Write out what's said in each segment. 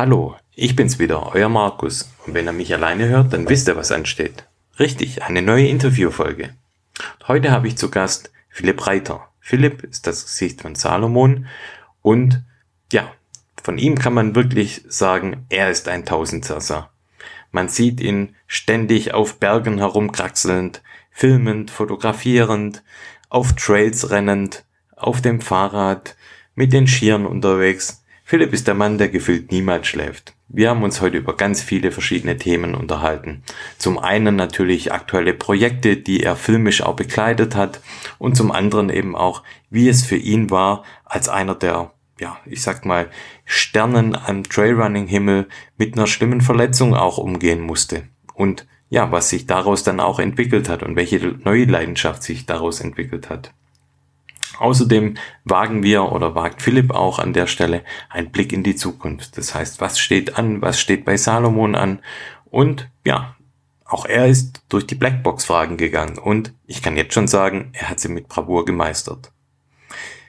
Hallo, ich bin's wieder, euer Markus. Und wenn ihr mich alleine hört, dann wisst ihr, was ansteht. Richtig, eine neue Interviewfolge. Heute habe ich zu Gast Philipp Reiter. Philipp ist das Gesicht von Salomon und ja, von ihm kann man wirklich sagen, er ist ein Tausendsasser. Man sieht ihn ständig auf Bergen herumkraxelnd, filmend, fotografierend, auf Trails rennend, auf dem Fahrrad, mit den Skiern unterwegs. Philipp ist der Mann, der gefühlt niemals schläft. Wir haben uns heute über ganz viele verschiedene Themen unterhalten. Zum einen natürlich aktuelle Projekte, die er filmisch auch begleitet hat und zum anderen eben auch, wie es für ihn war, als einer der, ja, ich sag mal, Sternen am Trailrunning-Himmel mit einer schlimmen Verletzung auch umgehen musste. Und ja, was sich daraus dann auch entwickelt hat und welche neue Leidenschaft sich daraus entwickelt hat. Außerdem wagen wir oder wagt Philipp auch an der Stelle einen Blick in die Zukunft. Das heißt, was steht an, was steht bei Salomon an und ja, auch er ist durch die Blackbox-Fragen gegangen und ich kann jetzt schon sagen, er hat sie mit Bravour gemeistert.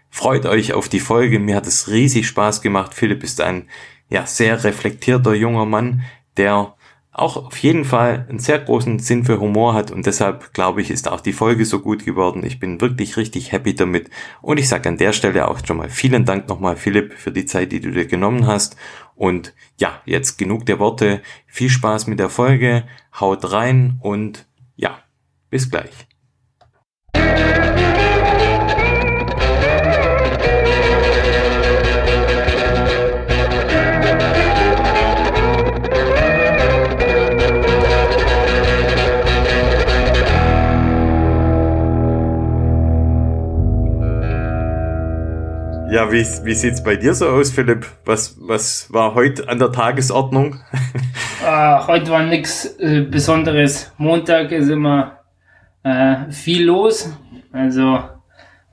Freut euch auf die Folge, mir hat es riesig Spaß gemacht. Philipp ist ein ja sehr reflektierter junger Mann, der auch auf jeden Fall einen sehr großen Sinn für Humor hat und deshalb glaube ich, ist auch die Folge so gut geworden. Ich bin wirklich richtig happy damit und ich sage an der Stelle auch schon mal vielen Dank nochmal Philipp für die Zeit, die du dir genommen hast und ja, jetzt genug der Worte. Viel Spaß mit der Folge, haut rein und ja, bis gleich. Ja, wie, wie sieht's bei dir so aus, Philipp? Was, was war heute an der Tagesordnung? äh, heute war nichts äh, Besonderes. Montag ist immer äh, viel los. Also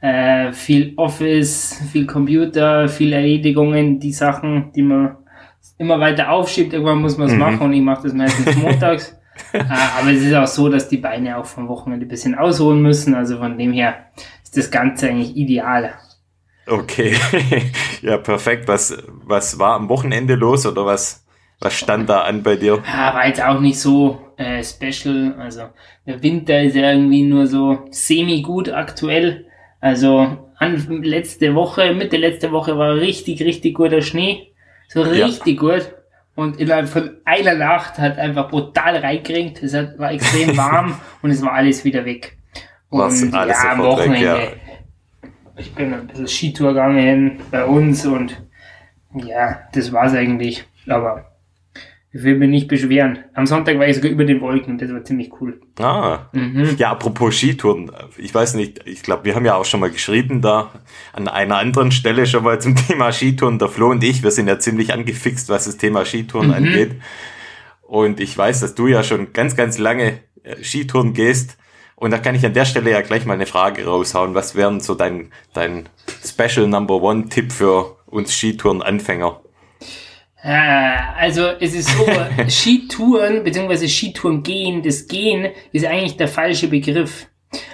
äh, viel Office, viel Computer, viel Erledigungen, die Sachen, die man immer weiter aufschiebt. Irgendwann muss man es mhm. machen und ich mache das meistens montags. äh, aber es ist auch so, dass die Beine auch vom Wochenende ein bisschen ausholen müssen. Also von dem her ist das Ganze eigentlich ideal. Okay, ja, perfekt. Was, was war am Wochenende los oder was, was stand da an bei dir? Ja, war jetzt auch nicht so äh, special. Also der Winter ist ja irgendwie nur so semi-gut aktuell. Also an, letzte Woche, Mitte letzte Woche war richtig, richtig guter Schnee. So richtig ja. gut. Und innerhalb von einer Nacht hat einfach brutal reingeringt. Es war extrem warm und es war alles wieder weg. Und Was alles ja, am Wochenende. Weg, ja ich bin ein bisschen Skitour gegangen bei uns und ja, das war's eigentlich. Aber ich will mich nicht beschweren. Am Sonntag war ich sogar über den Wolken und das war ziemlich cool. Ah, mhm. ja, apropos Skitouren. Ich weiß nicht, ich glaube, wir haben ja auch schon mal geschrieben da an einer anderen Stelle schon mal zum Thema Skitouren. Der Flo und ich, wir sind ja ziemlich angefixt, was das Thema Skitouren mhm. angeht. Und ich weiß, dass du ja schon ganz, ganz lange äh, Skitouren gehst. Und da kann ich an der Stelle ja gleich mal eine Frage raushauen. Was wären so dein, dein Special Number One Tipp für uns Skitouren-Anfänger? Äh, also es ist so, Skitouren bzw. Skitouren gehen, das Gehen ist eigentlich der falsche Begriff.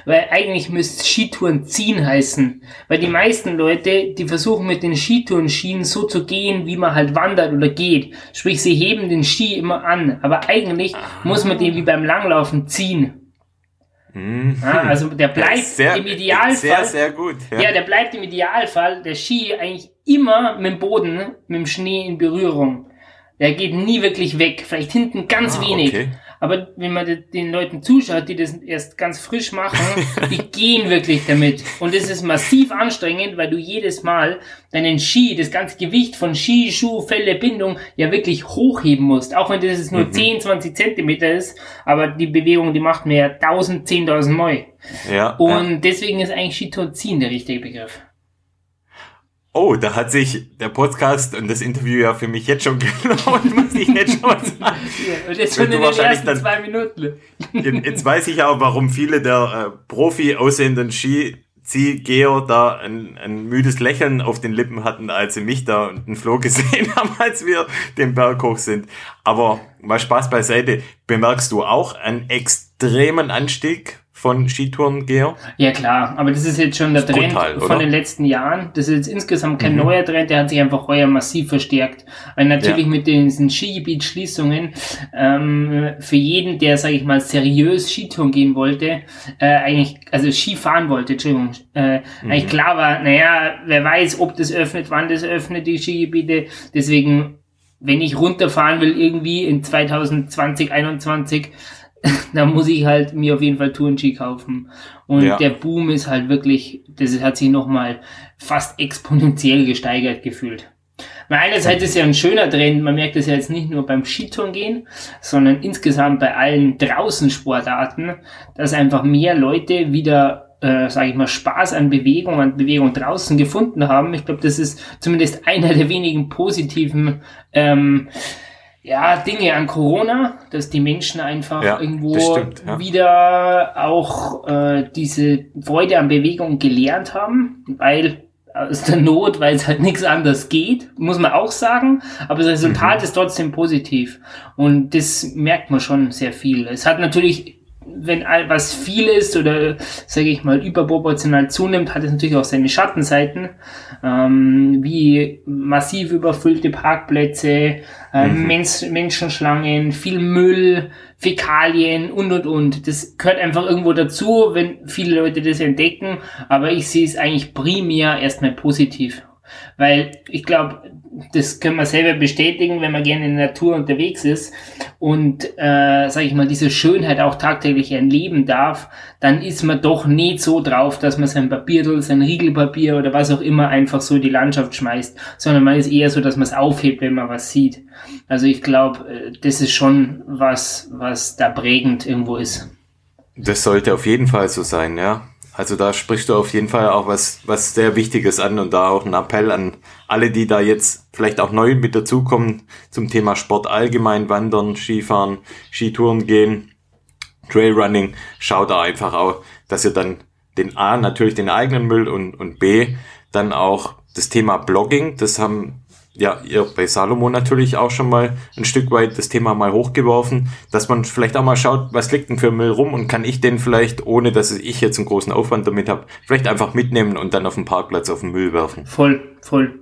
Weil eigentlich müsste Skitouren ziehen heißen. Weil die meisten Leute, die versuchen mit den Skitourenschienen so zu gehen, wie man halt wandert oder geht. Sprich, sie heben den Ski immer an. Aber eigentlich muss man den wie beim Langlaufen ziehen. Mhm. Also der bleibt sehr, im Idealfall. Sehr, sehr gut. Ja. ja. der bleibt im Idealfall, der Ski eigentlich immer mit dem Boden, mit dem Schnee in Berührung. Der geht nie wirklich weg. Vielleicht hinten ganz ah, wenig. Okay. Aber wenn man den Leuten zuschaut, die das erst ganz frisch machen, die gehen wirklich damit. Und es ist massiv anstrengend, weil du jedes Mal deinen Ski, das ganze Gewicht von Ski, Schuh, Felle, Bindung ja wirklich hochheben musst. Auch wenn das nur mhm. 10, 20 Zentimeter ist. Aber die Bewegung, die macht mir 1000, 10.000 Mal. Ja. Und ja. deswegen ist eigentlich Skitour ziehen der richtige Begriff. Oh, da hat sich der Podcast und das Interview ja für mich jetzt schon gelohnt, muss ich jetzt schon sagen. Ja, und jetzt schon in den ersten dann, zwei Minuten. Jetzt weiß ich auch, warum viele der äh, Profi aussehenden Skigeher da ein, ein müdes Lächeln auf den Lippen hatten, als sie mich da und den Flo gesehen haben, als wir den Berg hoch sind. Aber mal Spaß beiseite, bemerkst du auch einen extremen Anstieg von Skitourengeher? Ja klar, aber das ist jetzt schon der Trend brutal, von den letzten Jahren. Das ist jetzt insgesamt kein mhm. neuer Trend, der hat sich einfach heuer massiv verstärkt. Weil natürlich ja. mit diesen Skigebietsschließungen ähm, für jeden, der, sage ich mal, seriös Skitouren gehen wollte, äh, eigentlich, also Skifahren wollte, Entschuldigung, äh, mhm. eigentlich klar war, naja, wer weiß, ob das öffnet, wann das öffnet, die Skigebiete. Deswegen wenn ich runterfahren will irgendwie in 2020, 2021, da muss ich halt mir auf jeden Fall Tourenski kaufen. Und ja. der Boom ist halt wirklich, das hat sich nochmal fast exponentiell gesteigert gefühlt. Weil einerseits ist ja ein schöner Trend, man merkt es ja jetzt nicht nur beim Skitouren gehen, sondern insgesamt bei allen Draußensportarten, dass einfach mehr Leute wieder äh, sage ich mal, Spaß an Bewegung, an Bewegung draußen gefunden haben. Ich glaube, das ist zumindest einer der wenigen positiven ähm, ja, Dinge an Corona, dass die Menschen einfach ja, irgendwo stimmt, ja. wieder auch äh, diese Freude an Bewegung gelernt haben, weil aus der Not, weil es halt nichts anderes geht, muss man auch sagen. Aber das Resultat mhm. ist trotzdem positiv. Und das merkt man schon sehr viel. Es hat natürlich wenn was viel ist oder sage ich mal überproportional zunimmt, hat es natürlich auch seine Schattenseiten, ähm, wie massiv überfüllte Parkplätze, äh, mhm. Mensch, Menschenschlangen, viel Müll, Fäkalien und und und. Das gehört einfach irgendwo dazu, wenn viele Leute das entdecken, aber ich sehe es eigentlich primär erstmal positiv. Weil ich glaube, das können wir selber bestätigen, wenn man gerne in der Natur unterwegs ist und, äh, sage ich mal, diese Schönheit auch tagtäglich erleben darf, dann ist man doch nicht so drauf, dass man sein Papierl, sein Riegelpapier oder was auch immer einfach so in die Landschaft schmeißt, sondern man ist eher so, dass man es aufhebt, wenn man was sieht. Also ich glaube, äh, das ist schon was, was da prägend irgendwo ist. Das sollte auf jeden Fall so sein, ja. Also da sprichst du auf jeden Fall auch was, was sehr Wichtiges an und da auch ein Appell an alle, die da jetzt vielleicht auch neu mit dazukommen zum Thema Sport allgemein, Wandern, Skifahren, Skitouren gehen, Trailrunning. Schaut da einfach auch, dass ihr dann den A, natürlich den eigenen Müll und, und B, dann auch das Thema Blogging, das haben ja, ihr bei Salomo natürlich auch schon mal ein Stück weit das Thema mal hochgeworfen, dass man vielleicht auch mal schaut, was liegt denn für Müll rum und kann ich den vielleicht, ohne dass ich jetzt einen großen Aufwand damit habe, vielleicht einfach mitnehmen und dann auf dem Parkplatz auf den Müll werfen. Voll, voll.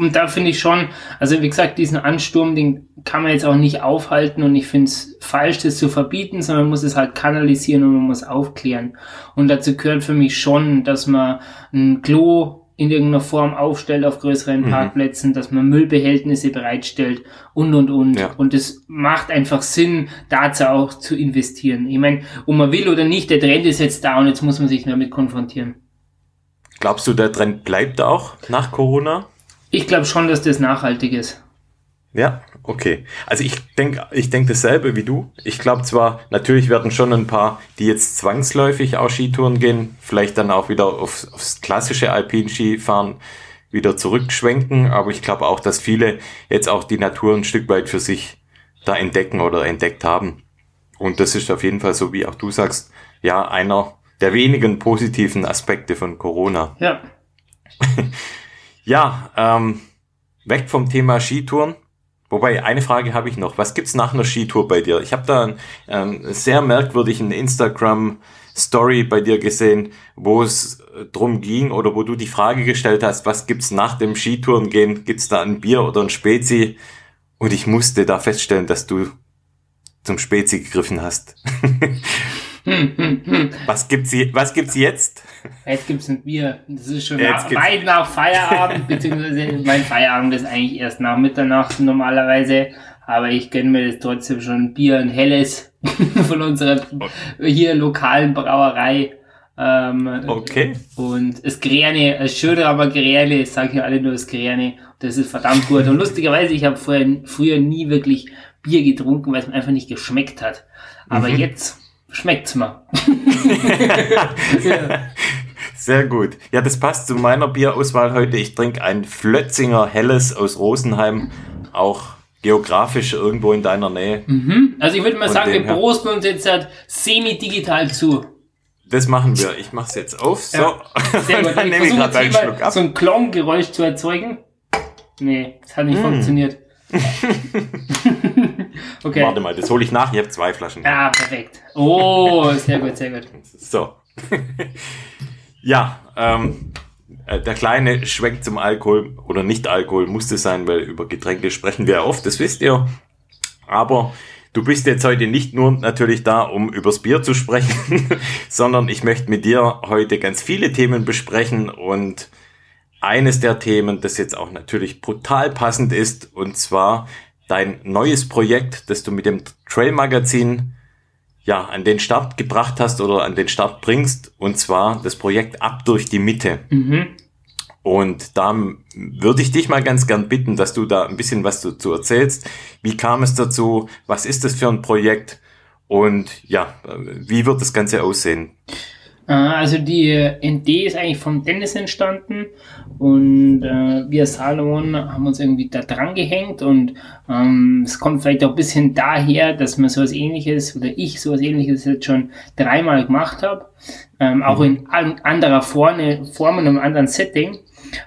Und da finde ich schon, also wie gesagt, diesen Ansturm, den kann man jetzt auch nicht aufhalten und ich finde es falsch, das zu verbieten, sondern man muss es halt kanalisieren und man muss aufklären. Und dazu gehört für mich schon, dass man ein Klo in irgendeiner Form aufstellt auf größeren mhm. Parkplätzen, dass man Müllbehältnisse bereitstellt und und und. Ja. Und es macht einfach Sinn, dazu auch zu investieren. Ich meine, ob man will oder nicht, der Trend ist jetzt da und jetzt muss man sich damit konfrontieren. Glaubst du, der Trend bleibt auch nach Corona? Ich glaube schon, dass das nachhaltig ist. Ja, okay. Also ich denke ich denk dasselbe wie du. Ich glaube zwar, natürlich werden schon ein paar, die jetzt zwangsläufig auch Skitouren gehen, vielleicht dann auch wieder aufs, aufs klassische Alpinskifahren wieder zurückschwenken, aber ich glaube auch, dass viele jetzt auch die Natur ein Stück weit für sich da entdecken oder entdeckt haben. Und das ist auf jeden Fall so, wie auch du sagst, ja, einer der wenigen positiven Aspekte von Corona. Ja. ja, ähm, weg vom Thema Skitouren Wobei, eine Frage habe ich noch. Was gibt's nach einer Skitour bei dir? Ich habe da einen ähm, sehr merkwürdigen Instagram-Story bei dir gesehen, wo es äh, drum ging oder wo du die Frage gestellt hast, was gibt's nach dem Skitourengehen? Gibt's da ein Bier oder ein Spezi? Und ich musste da feststellen, dass du zum Spezi gegriffen hast. Was gibt's, was gibt's jetzt? Jetzt gibt's ein Bier. Das ist schon nach, weit nach Feierabend, beziehungsweise mein Feierabend ist eigentlich erst nach Mitternacht normalerweise. Aber ich gönne mir das trotzdem schon ein Bier, ein helles von unserer hier lokalen Brauerei. Ähm, okay. Und das Gräne, das Schöne aber Gräne, ich sage ja alle nur das Gräne. Das ist verdammt gut. Und lustigerweise, ich habe früher nie wirklich Bier getrunken, weil es mir einfach nicht geschmeckt hat. Aber mhm. jetzt schmeckt's mal. ja. Sehr gut. Ja, das passt zu meiner Bierauswahl heute. Ich trinke ein Flötzinger Helles aus Rosenheim, auch geografisch irgendwo in deiner Nähe. Mhm. Also ich würde mal Von sagen, wir prosten uns jetzt halt semi-digital zu. Das machen wir. Ich mache es jetzt auf. So. Ja. Sehr gut. dann nehme ich gerade einen Schluck ab. So ein Klonggeräusch zu erzeugen. Nee, das hat nicht mm. funktioniert. okay. Warte mal, das hole ich nach. Ich habe zwei Flaschen. Ah, perfekt. Oh, sehr gut, sehr gut. So. ja, ähm, äh, der Kleine schwenkt zum Alkohol oder nicht Alkohol musste sein, weil über Getränke sprechen wir ja oft, das wisst ihr. Aber du bist jetzt heute nicht nur natürlich da, um übers Bier zu sprechen, sondern ich möchte mit dir heute ganz viele Themen besprechen und eines der Themen, das jetzt auch natürlich brutal passend ist, und zwar dein neues Projekt, das du mit dem Trail Magazin ja, an den Start gebracht hast oder an den Start bringst, und zwar das Projekt Ab durch die Mitte. Mhm. Und da würde ich dich mal ganz gern bitten, dass du da ein bisschen was dazu erzählst. Wie kam es dazu? Was ist das für ein Projekt? Und ja, wie wird das Ganze aussehen? Äh, also die Idee ist eigentlich vom Dennis entstanden und äh, wir Salomon haben uns irgendwie da dran gehängt und ähm, es kommt vielleicht auch ein bisschen daher, dass man sowas ähnliches oder ich sowas ähnliches jetzt schon dreimal gemacht habe, ähm, auch mhm. in an, anderer Form, Form und einem anderen Setting.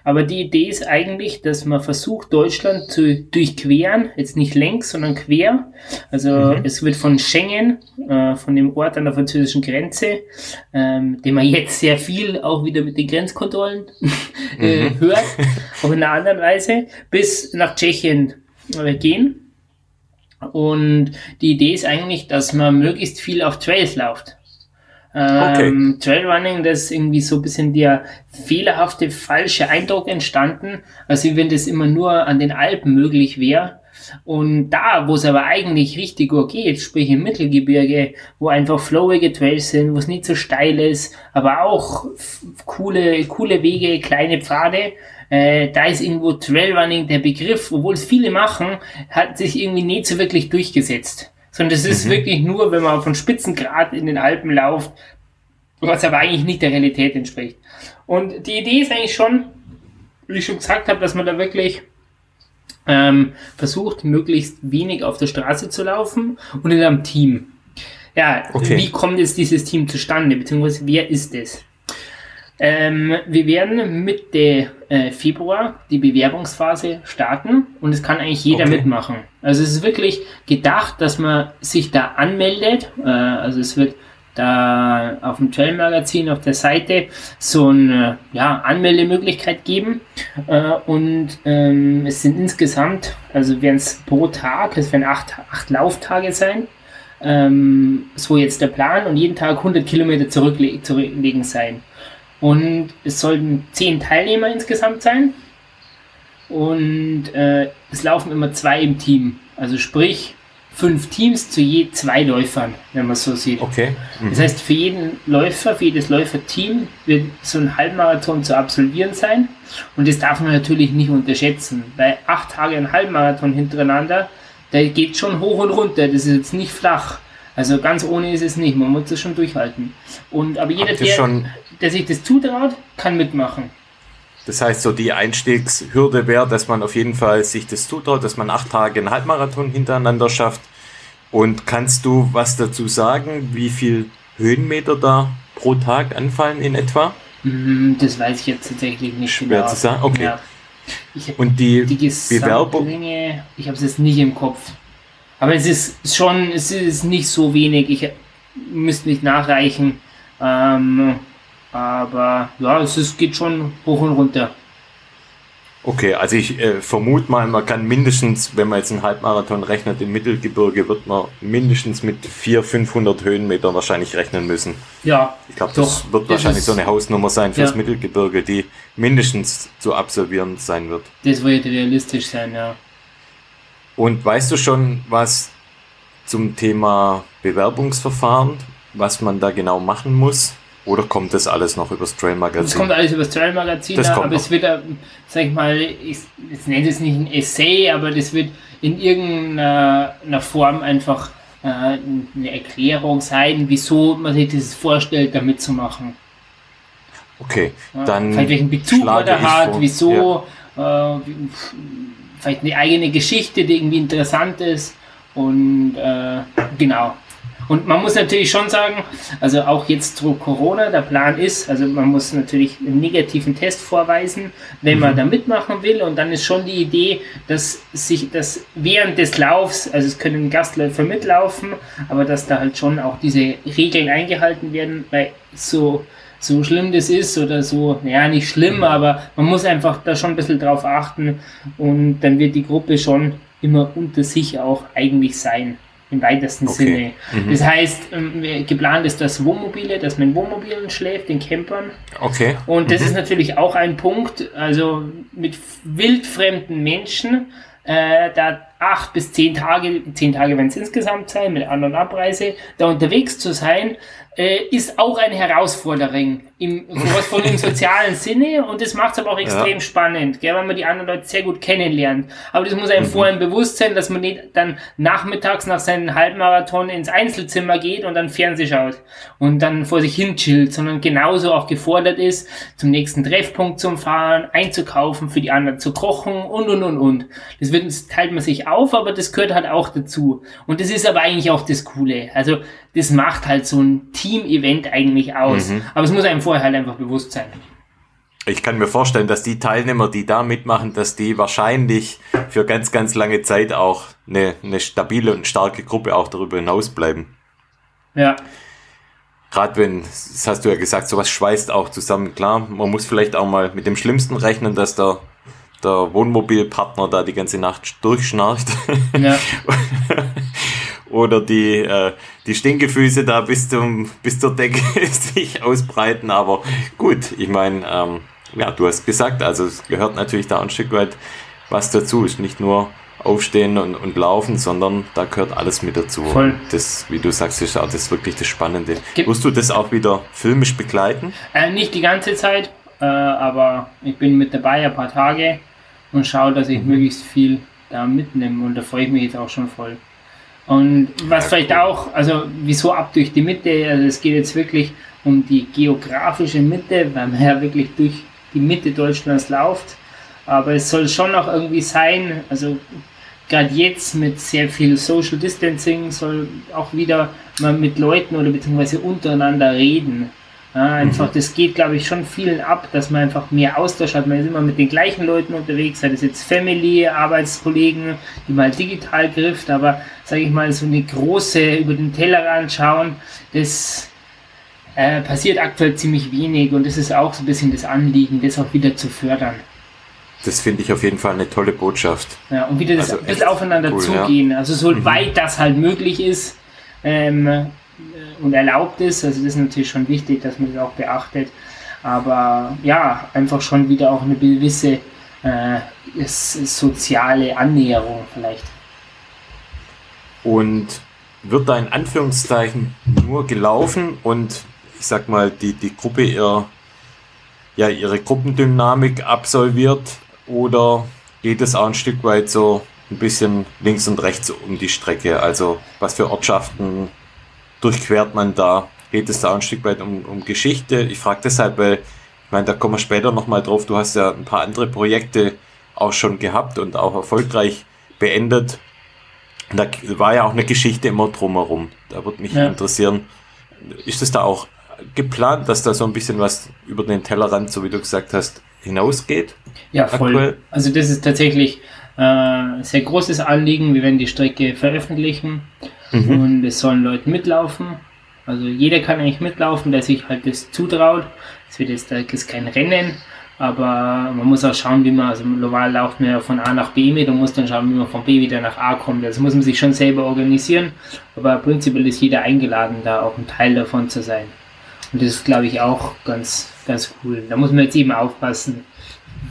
Aber die Idee ist eigentlich, dass man versucht, Deutschland zu durchqueren, jetzt nicht längs, sondern quer. Also mhm. es wird von Schengen, äh, von dem Ort an der französischen Grenze, ähm, den man jetzt sehr viel auch wieder mit den Grenzkontrollen äh, mhm. hört, auch in einer anderen Weise, bis nach Tschechien äh, gehen. Und die Idee ist eigentlich, dass man möglichst viel auf Trails läuft. Okay. Ähm, Trailrunning, das ist irgendwie so ein bisschen der fehlerhafte, falsche Eindruck entstanden, als wenn das immer nur an den Alpen möglich wäre. Und da, wo es aber eigentlich richtig gut geht, sprich im Mittelgebirge, wo einfach flowige Trails sind, wo es nicht so steil ist, aber auch coole, coole Wege, kleine Pfade, äh, da ist irgendwo Trailrunning der Begriff, obwohl es viele machen, hat sich irgendwie nicht so wirklich durchgesetzt sondern das ist mhm. wirklich nur, wenn man von Spitzengrad in den Alpen läuft, was aber eigentlich nicht der Realität entspricht. Und die Idee ist eigentlich schon, wie ich schon gesagt habe, dass man da wirklich ähm, versucht, möglichst wenig auf der Straße zu laufen und in einem Team. Ja, okay. wie kommt jetzt dieses Team zustande, beziehungsweise wer ist es? Ähm, wir werden Mitte äh, Februar die Bewerbungsphase starten und es kann eigentlich jeder okay. mitmachen. Also es ist wirklich gedacht, dass man sich da anmeldet. Äh, also es wird da auf dem Trail Magazin auf der Seite so eine ja, Anmeldemöglichkeit geben. Äh, und ähm, es sind insgesamt, also werden es pro Tag, es werden acht, acht Lauftage sein. Ähm, so jetzt der Plan und jeden Tag 100 Kilometer zurückle zurücklegen sein. Und es sollten zehn Teilnehmer insgesamt sein. Und äh, es laufen immer zwei im Team. Also sprich, fünf Teams zu je zwei Läufern, wenn man so sieht. Okay. Mhm. Das heißt, für jeden Läufer, für jedes Läuferteam wird so ein Halbmarathon zu absolvieren sein. Und das darf man natürlich nicht unterschätzen. Bei acht Tage ein Halbmarathon hintereinander, da geht schon hoch und runter. Das ist jetzt nicht flach. Also ganz ohne ist es nicht. Man muss das schon durchhalten. Und aber jeder, der, der sich das zutraut, kann mitmachen. Das heißt, so die Einstiegshürde wäre, dass man auf jeden Fall sich das zutraut, dass man acht Tage einen Halbmarathon hintereinander schafft. Und kannst du was dazu sagen, wie viel Höhenmeter da pro Tag anfallen in etwa? Mm, das weiß ich jetzt tatsächlich nicht Schwer genau. zu sagen, okay. Ja. Ich, und die, die Bewerbung? Ich habe es jetzt nicht im Kopf. Aber es ist schon, es ist nicht so wenig. Ich müsste nicht nachreichen. Ähm, aber ja, es ist, geht schon hoch und runter. Okay, also ich äh, vermute mal, man kann mindestens, wenn man jetzt einen Halbmarathon rechnet, im Mittelgebirge wird man mindestens mit 400, 500 Höhenmetern wahrscheinlich rechnen müssen. Ja. Ich glaube, das wird wahrscheinlich so eine Hausnummer sein fürs ja. Mittelgebirge, die mindestens zu absolvieren sein wird. Das wird realistisch sein, ja. Und weißt du schon was zum Thema Bewerbungsverfahren, was man da genau machen muss? Oder kommt das alles noch übers Trail Magazin? Es kommt alles übers Trail Magazin, das aber noch. es wird, sag ich mal, ich, ich nenne es nicht ein Essay, aber das wird in irgendeiner Form einfach äh, eine Erklärung sein, wieso man sich das vorstellt, da mitzumachen. Okay, dann. Vielleicht welchen Bezug man da hat, wieso, ja. äh, vielleicht eine eigene Geschichte, die irgendwie interessant ist und äh, genau. Und man muss natürlich schon sagen, also auch jetzt zu Corona, der Plan ist, also man muss natürlich einen negativen Test vorweisen, wenn man mhm. da mitmachen will. Und dann ist schon die Idee, dass sich das während des Laufs, also es können Gastläufer mitlaufen, aber dass da halt schon auch diese Regeln eingehalten werden, weil so so schlimm das ist oder so, ja, nicht schlimm, mhm. aber man muss einfach da schon ein bisschen drauf achten und dann wird die Gruppe schon immer unter sich auch eigentlich sein im weitesten okay. Sinne. Mhm. Das heißt, ähm, geplant ist das Wohnmobile, dass man in Wohnmobilen schläft, in Campern. Okay. Und das mhm. ist natürlich auch ein Punkt, also mit wildfremden Menschen, äh, da acht bis zehn Tage, zehn Tage werden es insgesamt sein, mit anderen Abreise, da unterwegs zu sein, äh, ist auch eine Herausforderung im, von im sozialen Sinne und das macht es aber auch extrem ja. spannend, gell, weil man die anderen Leute sehr gut kennenlernt. Aber das muss einem mhm. vorher bewusst sein, dass man nicht dann nachmittags nach seinem Halbmarathon ins Einzelzimmer geht und dann Fernseh schaut und dann vor sich hin chillt, sondern genauso auch gefordert ist, zum nächsten Treffpunkt zu fahren, einzukaufen, für die anderen zu kochen und und und und. Das, wird, das teilt man sich auf, aber das gehört halt auch dazu. Und das ist aber eigentlich auch das Coole. Also das macht halt so ein Team-Event eigentlich aus. Mhm. Aber es muss einem vorher halt einfach bewusst sein. Ich kann mir vorstellen, dass die Teilnehmer, die da mitmachen, dass die wahrscheinlich für ganz, ganz lange Zeit auch eine, eine stabile und starke Gruppe auch darüber hinaus bleiben. Ja. Gerade wenn, das hast du ja gesagt, sowas schweißt auch zusammen. Klar, man muss vielleicht auch mal mit dem Schlimmsten rechnen, dass der, der Wohnmobilpartner da die ganze Nacht durchschnarcht. Ja. oder die, äh, die Stinkefüße da bis, zum, bis zur Decke sich ausbreiten. Aber gut, ich meine, ähm, ja, du hast gesagt, also es gehört natürlich da ein Stück weit was dazu. Ist nicht nur aufstehen und, und laufen, sondern da gehört alles mit dazu. Voll. Das, wie du sagst, ist auch das wirklich das Spannende. Ge Musst du das auch wieder filmisch begleiten? Äh, nicht die ganze Zeit, äh, aber ich bin mit dabei ein paar Tage und schaue, dass ich mhm. möglichst viel da mitnehme und da freue ich mich jetzt auch schon voll. Und was vielleicht auch, also wieso ab durch die Mitte, also es geht jetzt wirklich um die geografische Mitte, weil man ja wirklich durch die Mitte Deutschlands läuft. Aber es soll schon auch irgendwie sein, also gerade jetzt mit sehr viel Social Distancing soll auch wieder mal mit Leuten oder beziehungsweise untereinander reden. Ja, einfach, mhm. das geht, glaube ich, schon vielen ab, dass man einfach mehr Austausch hat. Man ist immer mit den gleichen Leuten unterwegs, sei das jetzt Family, Arbeitskollegen, die mal digital trifft, aber sage ich mal, so eine große über den Tellerrand schauen, das äh, passiert aktuell ziemlich wenig und das ist auch so ein bisschen das Anliegen, das auch wieder zu fördern. Das finde ich auf jeden Fall eine tolle Botschaft. Ja, und wieder das, also aufeinander cool, zugehen. Ja. Also so mhm. weit das halt möglich ist, ähm, und erlaubt ist. Also das ist natürlich schon wichtig, dass man das auch beachtet. Aber ja, einfach schon wieder auch eine gewisse äh, soziale Annäherung vielleicht. Und wird da in Anführungszeichen nur gelaufen und ich sag mal, die, die Gruppe ihr, ja, ihre Gruppendynamik absolviert oder geht es auch ein Stück weit so ein bisschen links und rechts um die Strecke? Also was für Ortschaften durchquert man da? Geht es da ein Stück weit um, um Geschichte? Ich frage deshalb, weil, ich meine, da kommen wir später nochmal drauf. Du hast ja ein paar andere Projekte auch schon gehabt und auch erfolgreich beendet. Da war ja auch eine Geschichte immer drumherum. Da würde mich ja. interessieren, ist es da auch geplant, dass da so ein bisschen was über den Tellerrand, so wie du gesagt hast, hinausgeht? Ja, voll. Aktuell? Also das ist tatsächlich äh, ein sehr großes Anliegen. Wir werden die Strecke veröffentlichen mhm. und es sollen Leute mitlaufen. Also jeder kann eigentlich mitlaufen, der sich halt das zutraut. Es wird jetzt ist kein Rennen, aber man muss auch schauen, wie man, also normal lauft man ja von A nach B mit und muss dann schauen, wie man von B wieder nach A kommt. Das muss man sich schon selber organisieren, aber prinzipiell ist jeder eingeladen, da auch ein Teil davon zu sein. Und das ist, glaube ich, auch ganz, ganz cool. Da muss man jetzt eben aufpassen,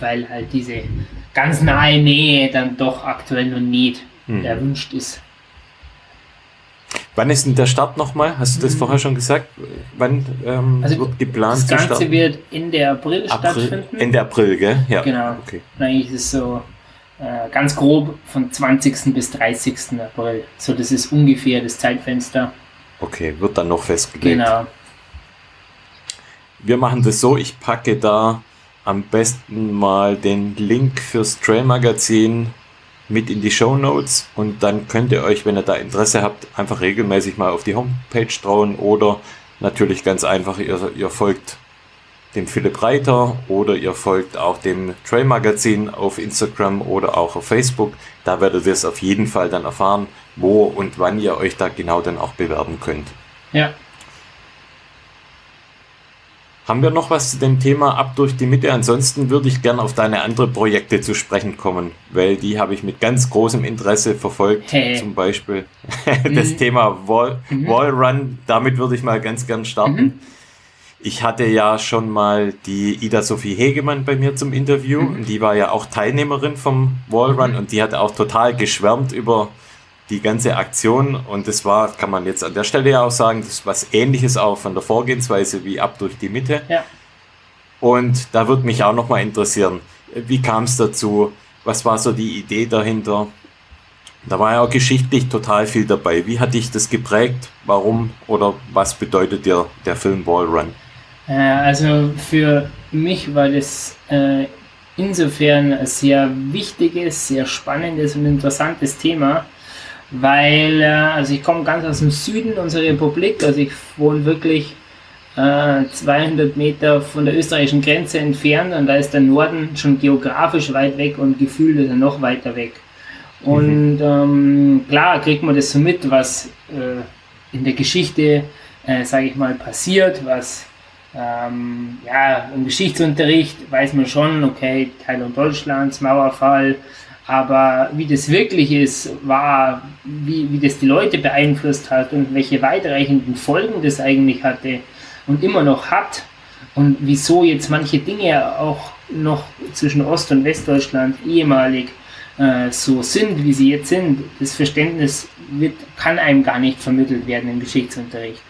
weil halt diese ganz nahe Nähe dann doch aktuell noch nicht mhm. erwünscht ist. Wann ist denn der Start nochmal? Hast du das vorher schon gesagt? Wann ähm, also wird geplant? Das Ganze wird Ende April, April, stattfinden. Ende April, gell? Ja. Genau. Okay. Eigentlich ist es so äh, ganz grob von 20. bis 30. April. So, das ist ungefähr das Zeitfenster. Okay, wird dann noch festgelegt. Genau. Wir machen das so, ich packe da am besten mal den Link fürs Trail Magazin mit in die Show Notes und dann könnt ihr euch, wenn ihr da Interesse habt, einfach regelmäßig mal auf die Homepage trauen oder natürlich ganz einfach, ihr, ihr folgt dem Philipp Reiter oder ihr folgt auch dem Trail Magazin auf Instagram oder auch auf Facebook. Da werdet ihr es auf jeden Fall dann erfahren, wo und wann ihr euch da genau dann auch bewerben könnt. Ja, haben wir noch was zu dem Thema ab durch die Mitte? Ansonsten würde ich gerne auf deine anderen Projekte zu sprechen kommen, weil die habe ich mit ganz großem Interesse verfolgt. Hey. Zum Beispiel das mhm. Thema Wall, mhm. Wall Run. Damit würde ich mal ganz gern starten. Mhm. Ich hatte ja schon mal die Ida Sophie Hegemann bei mir zum Interview mhm. und die war ja auch Teilnehmerin vom Wall Run mhm. und die hatte auch total geschwärmt über die ganze Aktion und das war, kann man jetzt an der Stelle ja auch sagen, das ist was ähnliches auch von der Vorgehensweise wie ab durch die Mitte. Ja. Und da würde mich auch nochmal interessieren, wie kam es dazu? Was war so die Idee dahinter? Da war ja auch geschichtlich total viel dabei. Wie hat dich das geprägt? Warum oder was bedeutet dir der Film Ball Run? Äh, also für mich war das äh, insofern ein sehr wichtiges, sehr spannendes und interessantes Thema, weil, äh, also ich komme ganz aus dem Süden unserer Republik, also ich wohne wirklich äh, 200 Meter von der österreichischen Grenze entfernt und da ist der Norden schon geografisch weit weg und gefühlt ist er noch weiter weg. Und mhm. ähm, klar kriegt man das so mit, was äh, in der Geschichte, äh, sage ich mal, passiert, was ähm, ja, im Geschichtsunterricht weiß man schon, okay, Teilung Deutschlands, Mauerfall, aber wie das wirklich ist, war, wie, wie das die Leute beeinflusst hat und welche weitreichenden Folgen das eigentlich hatte und immer noch hat und wieso jetzt manche Dinge auch noch zwischen Ost- und Westdeutschland ehemalig äh, so sind, wie sie jetzt sind, das Verständnis wird, kann einem gar nicht vermittelt werden im Geschichtsunterricht.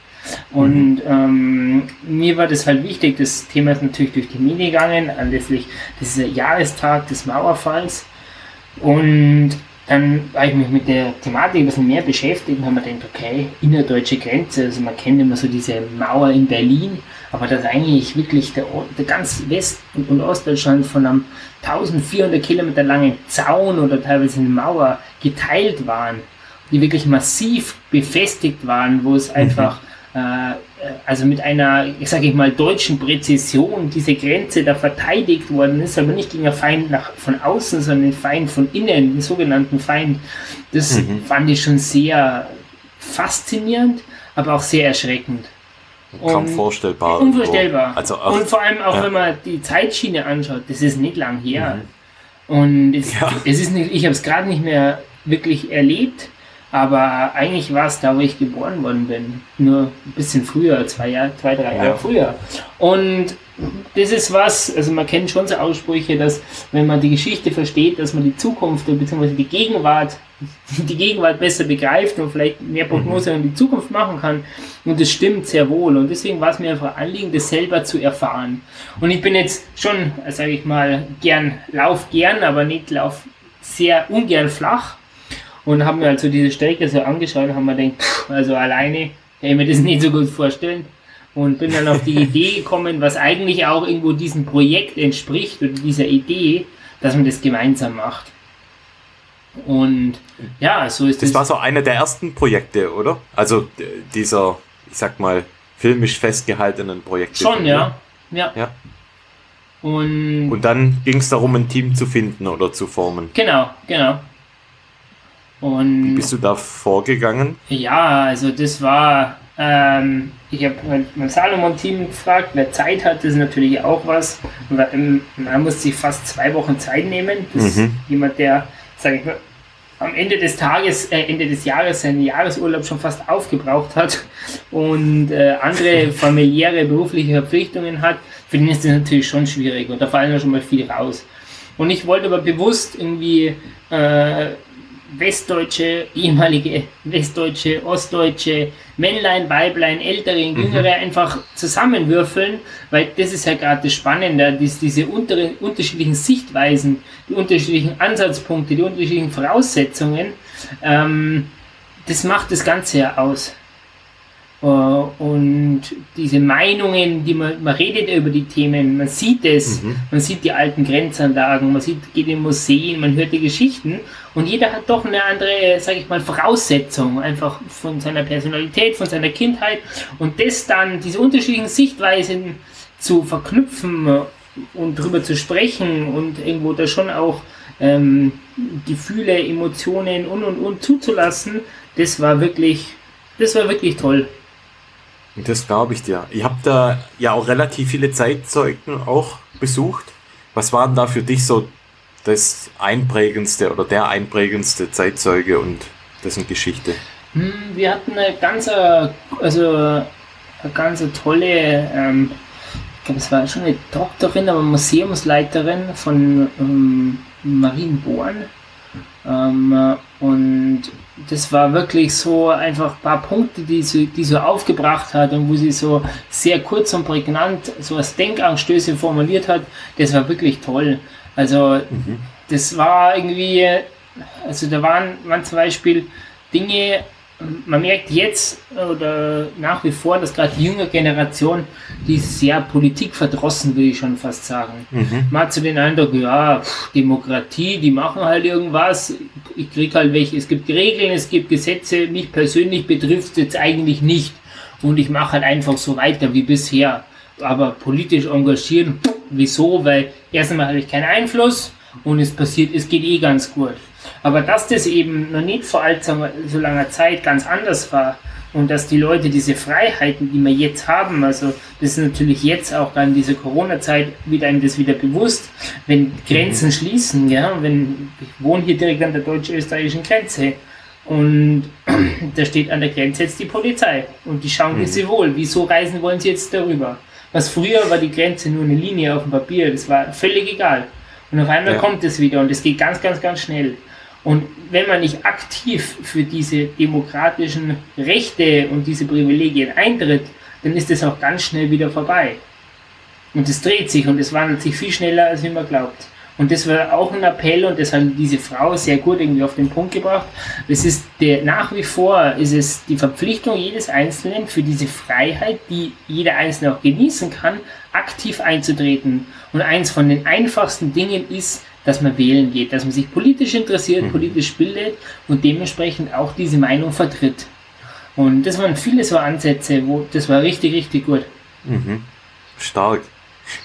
Und mhm. ähm, mir war das halt wichtig, das Thema ist natürlich durch die Medien gegangen, anlässlich des Jahrestag des Mauerfalls. Und dann war ich mich mit der Thematik ein bisschen mehr beschäftigt und habe mir gedacht, okay, innerdeutsche Grenze, also man kennt immer so diese Mauer in Berlin, aber dass eigentlich wirklich der, der ganz West- und Ostdeutschland von einem 1400 Kilometer langen Zaun oder teilweise eine Mauer geteilt waren, die wirklich massiv befestigt waren, wo es mhm. einfach äh, also mit einer, ich sage ich mal, deutschen Präzision diese Grenze da verteidigt worden ist, aber nicht gegen einen Feind nach, von außen, sondern den Feind von innen, den sogenannten Feind. Das mhm. fand ich schon sehr faszinierend, aber auch sehr erschreckend. Kaum vorstellbar. Unvorstellbar. Also auch, und vor allem auch, ja. wenn man die Zeitschiene anschaut, das ist nicht lang her. Mhm. Und es, ja. es ist nicht, ich habe es gerade nicht mehr wirklich erlebt. Aber eigentlich war es da, wo ich geboren worden bin. Nur ein bisschen früher, zwei, Jahr, zwei drei Jahre ja. früher. Und das ist was, also man kennt schon so Aussprüche, dass wenn man die Geschichte versteht, dass man die Zukunft bzw. die Gegenwart, die Gegenwart besser begreift und vielleicht mehr Prognose mhm. in die Zukunft machen kann. Und das stimmt sehr wohl. Und deswegen war es mir einfach Anliegen, das selber zu erfahren. Und ich bin jetzt schon, sage ich mal, gern, lauf gern, aber nicht lauf sehr ungern flach und haben mir also diese Strecke so angeschaut und haben mir gedacht, also alleine kann ich mir das nicht so gut vorstellen. Und bin dann auf die Idee gekommen, was eigentlich auch irgendwo diesem Projekt entspricht oder dieser Idee, dass man das gemeinsam macht. Und ja, so ist das. Das war so einer der ersten Projekte, oder? Also dieser, ich sag mal, filmisch festgehaltenen Projekte. Schon, ja. ja. ja. Und, Und dann ging es darum, ein Team zu finden oder zu formen. Genau, genau. Und Wie bist du da vorgegangen? Ja, also das war, ähm, ich habe mein Salomon-Team gefragt, wer Zeit hat, das ist natürlich auch was. Man muss sich fast zwei Wochen Zeit nehmen. Das mhm. jemand, der, sage ich mal, am Ende des Tages, äh, Ende des Jahres seinen Jahresurlaub schon fast aufgebraucht hat und äh, andere familiäre, berufliche Verpflichtungen hat, für den ist das natürlich schon schwierig und da fallen ja schon mal viel raus. Und ich wollte aber bewusst irgendwie äh, westdeutsche, ehemalige westdeutsche, ostdeutsche, Männlein, Weiblein, ältere, jüngere mhm. einfach zusammenwürfeln, weil das ist ja gerade das Spannende, dass diese untere, unterschiedlichen Sichtweisen, die unterschiedlichen Ansatzpunkte, die unterschiedlichen Voraussetzungen, ähm, das macht das Ganze ja aus. Äh, und diese Meinungen, die man, man redet über die Themen, man sieht es, mhm. man sieht die alten Grenzanlagen, man sieht, geht in Museen, man hört die Geschichten und jeder hat doch eine andere, sage ich mal, Voraussetzung, einfach von seiner Personalität, von seiner Kindheit und das dann, diese unterschiedlichen Sichtweisen zu verknüpfen und drüber zu sprechen und irgendwo da schon auch ähm, Gefühle, Emotionen und und und zuzulassen, das war wirklich, das war wirklich toll. Das glaube ich dir. Ihr habt da ja auch relativ viele Zeitzeugen auch besucht. Was war denn da für dich so das einprägendste oder der einprägendste Zeitzeuge und dessen Geschichte? Hm, wir hatten eine ganz, also eine ganz tolle, ähm, ich glaube, es war schon eine Doktorin, aber Museumsleiterin von ähm, Marienborn. Ähm, und das war wirklich so einfach ein paar Punkte, die sie, die so aufgebracht hat und wo sie so sehr kurz und prägnant so als Denkanstöße formuliert hat. Das war wirklich toll. Also mhm. das war irgendwie, also da waren, waren zum Beispiel Dinge, man merkt jetzt oder nach wie vor, dass gerade die jüngere Generation, die ist sehr politikverdrossen, würde ich schon fast sagen. Mhm. Man hat so den Eindruck, ja, pff, Demokratie, die machen halt irgendwas, ich kriege halt welche, es gibt Regeln, es gibt Gesetze, mich persönlich betrifft es jetzt eigentlich nicht und ich mache halt einfach so weiter wie bisher. Aber politisch engagieren, wieso? Weil erst einmal habe ich keinen Einfluss und es passiert, es geht eh ganz gut. Aber dass das eben noch nicht vor allzu so langer Zeit ganz anders war und dass die Leute diese Freiheiten, die wir jetzt haben, also das ist natürlich jetzt auch in dieser Corona-Zeit wieder einem das wieder bewusst, wenn Grenzen mhm. schließen, ja, wenn ich wohne hier direkt an der deutsch-österreichischen Grenze und da steht an der Grenze jetzt die Polizei und die schauen mhm. sie wohl, wieso reisen wollen sie jetzt darüber? Was früher war die Grenze nur eine Linie auf dem Papier, das war völlig egal. Und auf einmal ja. kommt es wieder und es geht ganz, ganz, ganz schnell. Und wenn man nicht aktiv für diese demokratischen Rechte und diese Privilegien eintritt, dann ist es auch ganz schnell wieder vorbei. Und es dreht sich und es wandelt sich viel schneller, als man glaubt. Und das war auch ein Appell und das hat diese Frau sehr gut irgendwie auf den Punkt gebracht. Es ist der, nach wie vor ist es die Verpflichtung jedes Einzelnen für diese Freiheit, die jeder Einzelne auch genießen kann, aktiv einzutreten. Und eins von den einfachsten Dingen ist, dass man wählen geht, dass man sich politisch interessiert, mhm. politisch bildet und dementsprechend auch diese Meinung vertritt. Und das waren viele so Ansätze, wo das war richtig, richtig gut. Mhm. Stark.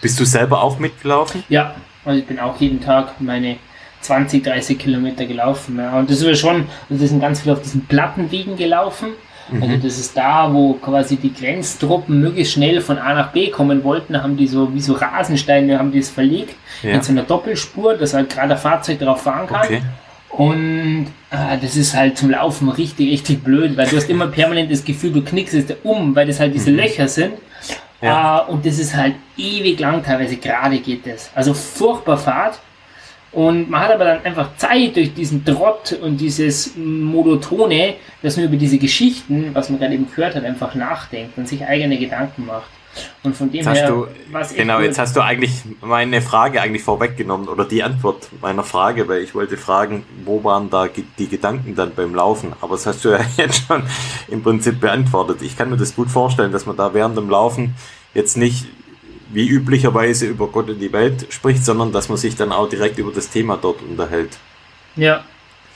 Bist du selber auch mitgelaufen? Ja, also ich bin auch jeden Tag meine 20, 30 Kilometer gelaufen. Ja. Und das war schon, also das sind ganz viele auf diesen Plattenwegen gelaufen. Also mhm. das ist da, wo quasi die Grenztruppen möglichst schnell von A nach B kommen wollten, haben die so wie so Rasensteine, haben die es verlegt ja. in so einer Doppelspur, dass halt gerade ein Fahrzeug drauf fahren kann. Okay. Und äh, das ist halt zum Laufen richtig, richtig blöd, weil du hast immer permanent das Gefühl, du knickst es um, weil das halt diese mhm. Löcher sind. Ja. Äh, und das ist halt ewig lang, teilweise gerade geht das. Also furchtbar Fahrt. Und man hat aber dann einfach Zeit durch diesen Trott und dieses Monotone, dass man über diese Geschichten, was man gerade eben gehört hat, einfach nachdenkt und sich eigene Gedanken macht. Und von dem jetzt her, du, genau, jetzt hast du eigentlich meine Frage eigentlich vorweggenommen oder die Antwort meiner Frage, weil ich wollte fragen, wo waren da die Gedanken dann beim Laufen? Aber das hast du ja jetzt schon im Prinzip beantwortet. Ich kann mir das gut vorstellen, dass man da während dem Laufen jetzt nicht wie üblicherweise über Gott und die Welt spricht, sondern dass man sich dann auch direkt über das Thema dort unterhält. Ja,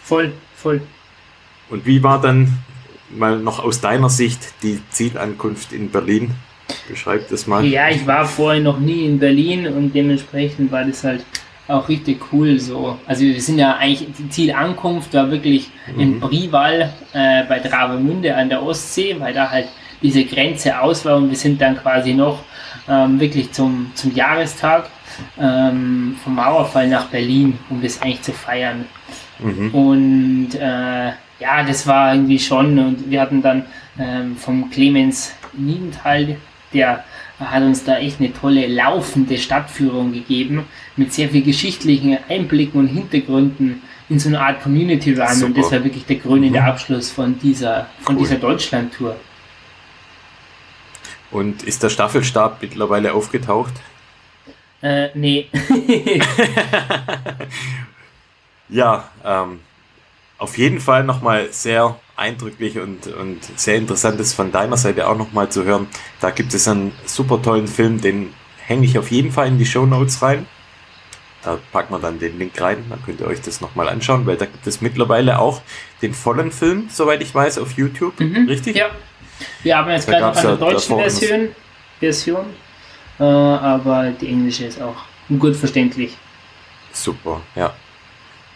voll, voll. Und wie war dann mal noch aus deiner Sicht die Zielankunft in Berlin? Beschreib das mal. Ja, ich war vorher noch nie in Berlin und dementsprechend war das halt auch richtig cool so. Also wir sind ja eigentlich, die Zielankunft war wirklich mhm. in Brival äh, bei Travemünde an der Ostsee, weil da halt diese Grenze aus war und wir sind dann quasi noch ähm, wirklich zum, zum Jahrestag ähm, vom Mauerfall nach Berlin, um das eigentlich zu feiern. Mhm. Und äh, ja, das war irgendwie schon. Und wir hatten dann ähm, vom Clemens Niedenthal, der hat uns da echt eine tolle laufende Stadtführung gegeben mit sehr viel geschichtlichen Einblicken und Hintergründen in so eine Art Community Run Super. und das war wirklich der krönende mhm. Abschluss von dieser von cool. dieser Deutschland Tour. Und ist der Staffelstab mittlerweile aufgetaucht? Äh, nee. ja, ähm, auf jeden Fall nochmal sehr eindrücklich und, und sehr interessantes von deiner Seite auch nochmal zu hören. Da gibt es einen super tollen Film, den hänge ich auf jeden Fall in die Show Notes rein. Da packen wir dann den Link rein, dann könnt ihr euch das nochmal anschauen, weil da gibt es mittlerweile auch den vollen Film, soweit ich weiß, auf YouTube. Mhm, richtig? Ja. Wir haben jetzt gerade noch eine deutsche Version, Version äh, aber die englische ist auch gut verständlich. Super, ja.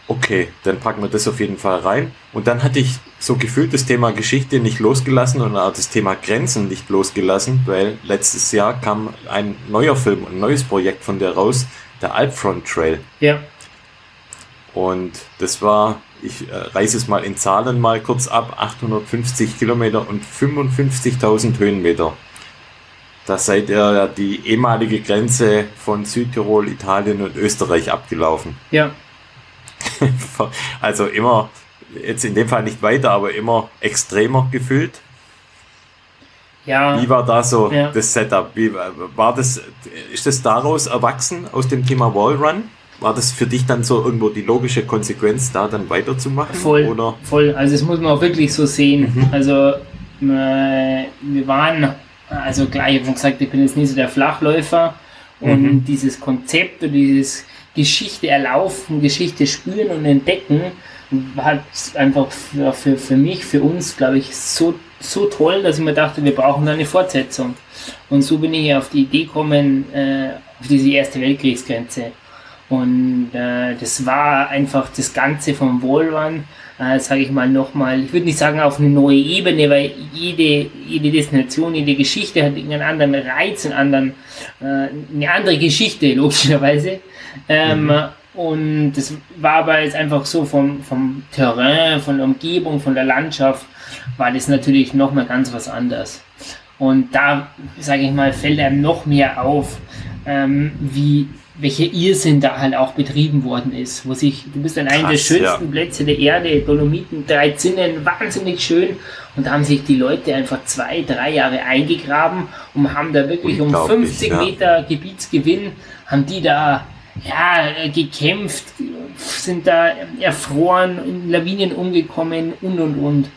Okay, dann packen wir das auf jeden Fall rein. Und dann hatte ich so gefühlt das Thema Geschichte nicht losgelassen und auch das Thema Grenzen nicht losgelassen, weil letztes Jahr kam ein neuer Film, ein neues Projekt von der raus, der Alpfront Trail. Ja. Und das war, ich äh, reiße es mal in Zahlen mal kurz ab, 850 Kilometer und 55.000 Höhenmeter. Da seid ihr ja die ehemalige Grenze von Südtirol, Italien und Österreich abgelaufen. Ja. also immer, jetzt in dem Fall nicht weiter, aber immer extremer gefühlt. Ja. Wie war da so ja. das Setup? Wie war das, ist das daraus erwachsen aus dem Thema Wallrun? War das für dich dann so irgendwo die logische Konsequenz, da dann weiterzumachen? Voll, oder? voll. Also das muss man auch wirklich so sehen. Mhm. Also äh, wir waren, also klar, ich habe gesagt, ich bin jetzt nicht so der Flachläufer und mhm. dieses Konzept und dieses Geschichte erlaufen, Geschichte spüren und entdecken, hat einfach für, für, für mich, für uns, glaube ich, so, so toll, dass ich mir dachte, wir brauchen eine Fortsetzung. Und so bin ich auf die Idee gekommen, äh, auf diese erste Weltkriegsgrenze. Und äh, das war einfach das Ganze vom Wallrun, äh, sage ich mal nochmal, ich würde nicht sagen auf eine neue Ebene, weil jede, jede Destination, jede Geschichte hat einen anderen Reiz, einen anderen, äh, eine andere Geschichte, logischerweise. Ähm, mhm. Und das war aber jetzt einfach so vom, vom Terrain, von der Umgebung, von der Landschaft, war das natürlich nochmal ganz was anderes. Und da, sage ich mal, fällt einem noch mehr auf, ähm, wie welcher Irrsinn da halt auch betrieben worden ist. Wo sich, du bist an einem der schönsten ja. Plätze der Erde, Dolomiten, drei Zinnen, wahnsinnig schön. Und da haben sich die Leute einfach zwei, drei Jahre eingegraben und haben da wirklich um 50 ja. Meter Gebietsgewinn, haben die da ja, gekämpft, sind da erfroren, in Lawinen umgekommen und und und.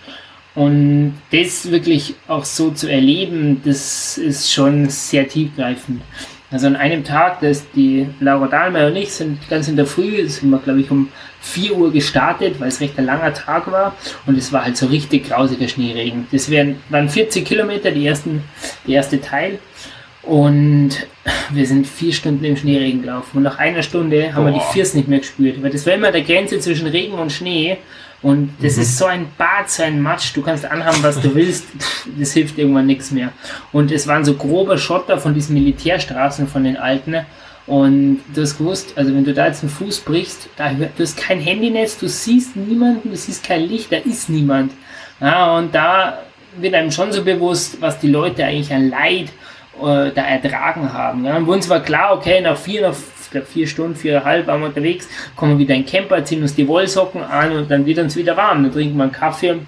Und das wirklich auch so zu erleben, das ist schon sehr tiefgreifend. Also an einem Tag, da ist die Laura Dahlmeier und ich sind ganz in der Früh, sind wir glaube ich um 4 Uhr gestartet, weil es recht ein langer Tag war und es war halt so richtig grausiger Schneeregen. Das wären, waren 40 Kilometer, die ersten, der erste Teil und wir sind vier Stunden im Schneeregen gelaufen. Und nach einer Stunde haben Boah. wir die Fiers nicht mehr gespürt. Weil das war immer der Grenze zwischen Regen und Schnee. Und das mhm. ist so ein Bad, so ein Matsch. Du kannst anhaben, was du willst. Das hilft irgendwann nichts mehr. Und es waren so grobe Schotter von diesen Militärstraßen, von den alten. Und du hast gewusst, also wenn du da jetzt einen Fuß brichst, da, du hast kein Handynetz, du siehst niemanden, du siehst kein Licht, da ist niemand. Ja, und da wird einem schon so bewusst, was die Leute eigentlich an Leid äh, da ertragen haben. Ja. Und uns war klar, okay, nach vier, nach glaub, vier Stunden, viereinhalb waren wir unterwegs, kommen wir wieder in den Camper, ziehen uns die Wollsocken an und dann wird uns wieder warm. Dann trinken wir einen Kaffee und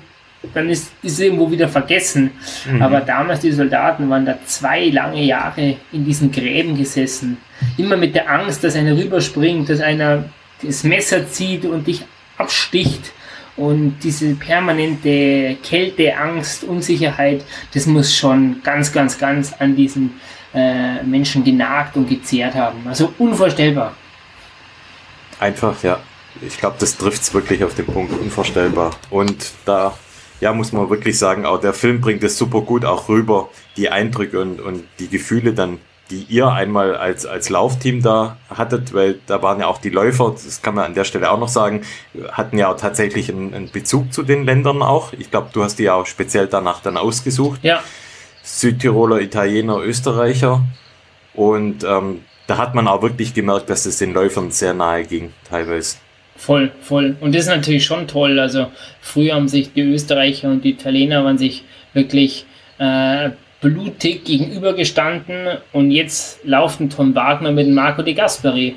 dann ist, ist es irgendwo wieder vergessen. Mhm. Aber damals, die Soldaten waren da zwei lange Jahre in diesen Gräben gesessen. Immer mit der Angst, dass einer rüberspringt, dass einer das Messer zieht und dich absticht. Und diese permanente Kälte, Angst, Unsicherheit, das muss schon ganz, ganz, ganz an diesen äh, Menschen genagt und gezehrt haben. Also unvorstellbar. Einfach, ja. Ich glaube, das trifft es wirklich auf den Punkt, unvorstellbar. Und da ja, muss man wirklich sagen, auch der Film bringt es super gut auch rüber, die Eindrücke und, und die Gefühle dann die ihr einmal als, als Laufteam da hattet, weil da waren ja auch die Läufer, das kann man an der Stelle auch noch sagen, hatten ja auch tatsächlich einen, einen Bezug zu den Ländern auch. Ich glaube, du hast die ja auch speziell danach dann ausgesucht. Ja. Südtiroler, Italiener, Österreicher. Und ähm, da hat man auch wirklich gemerkt, dass es den Läufern sehr nahe ging, teilweise. Voll, voll. Und das ist natürlich schon toll. Also früher haben sich die Österreicher und die Italiener waren sich wirklich äh, blutig gegenübergestanden und jetzt laufen Tom Wagner mit Marco de Gasperi.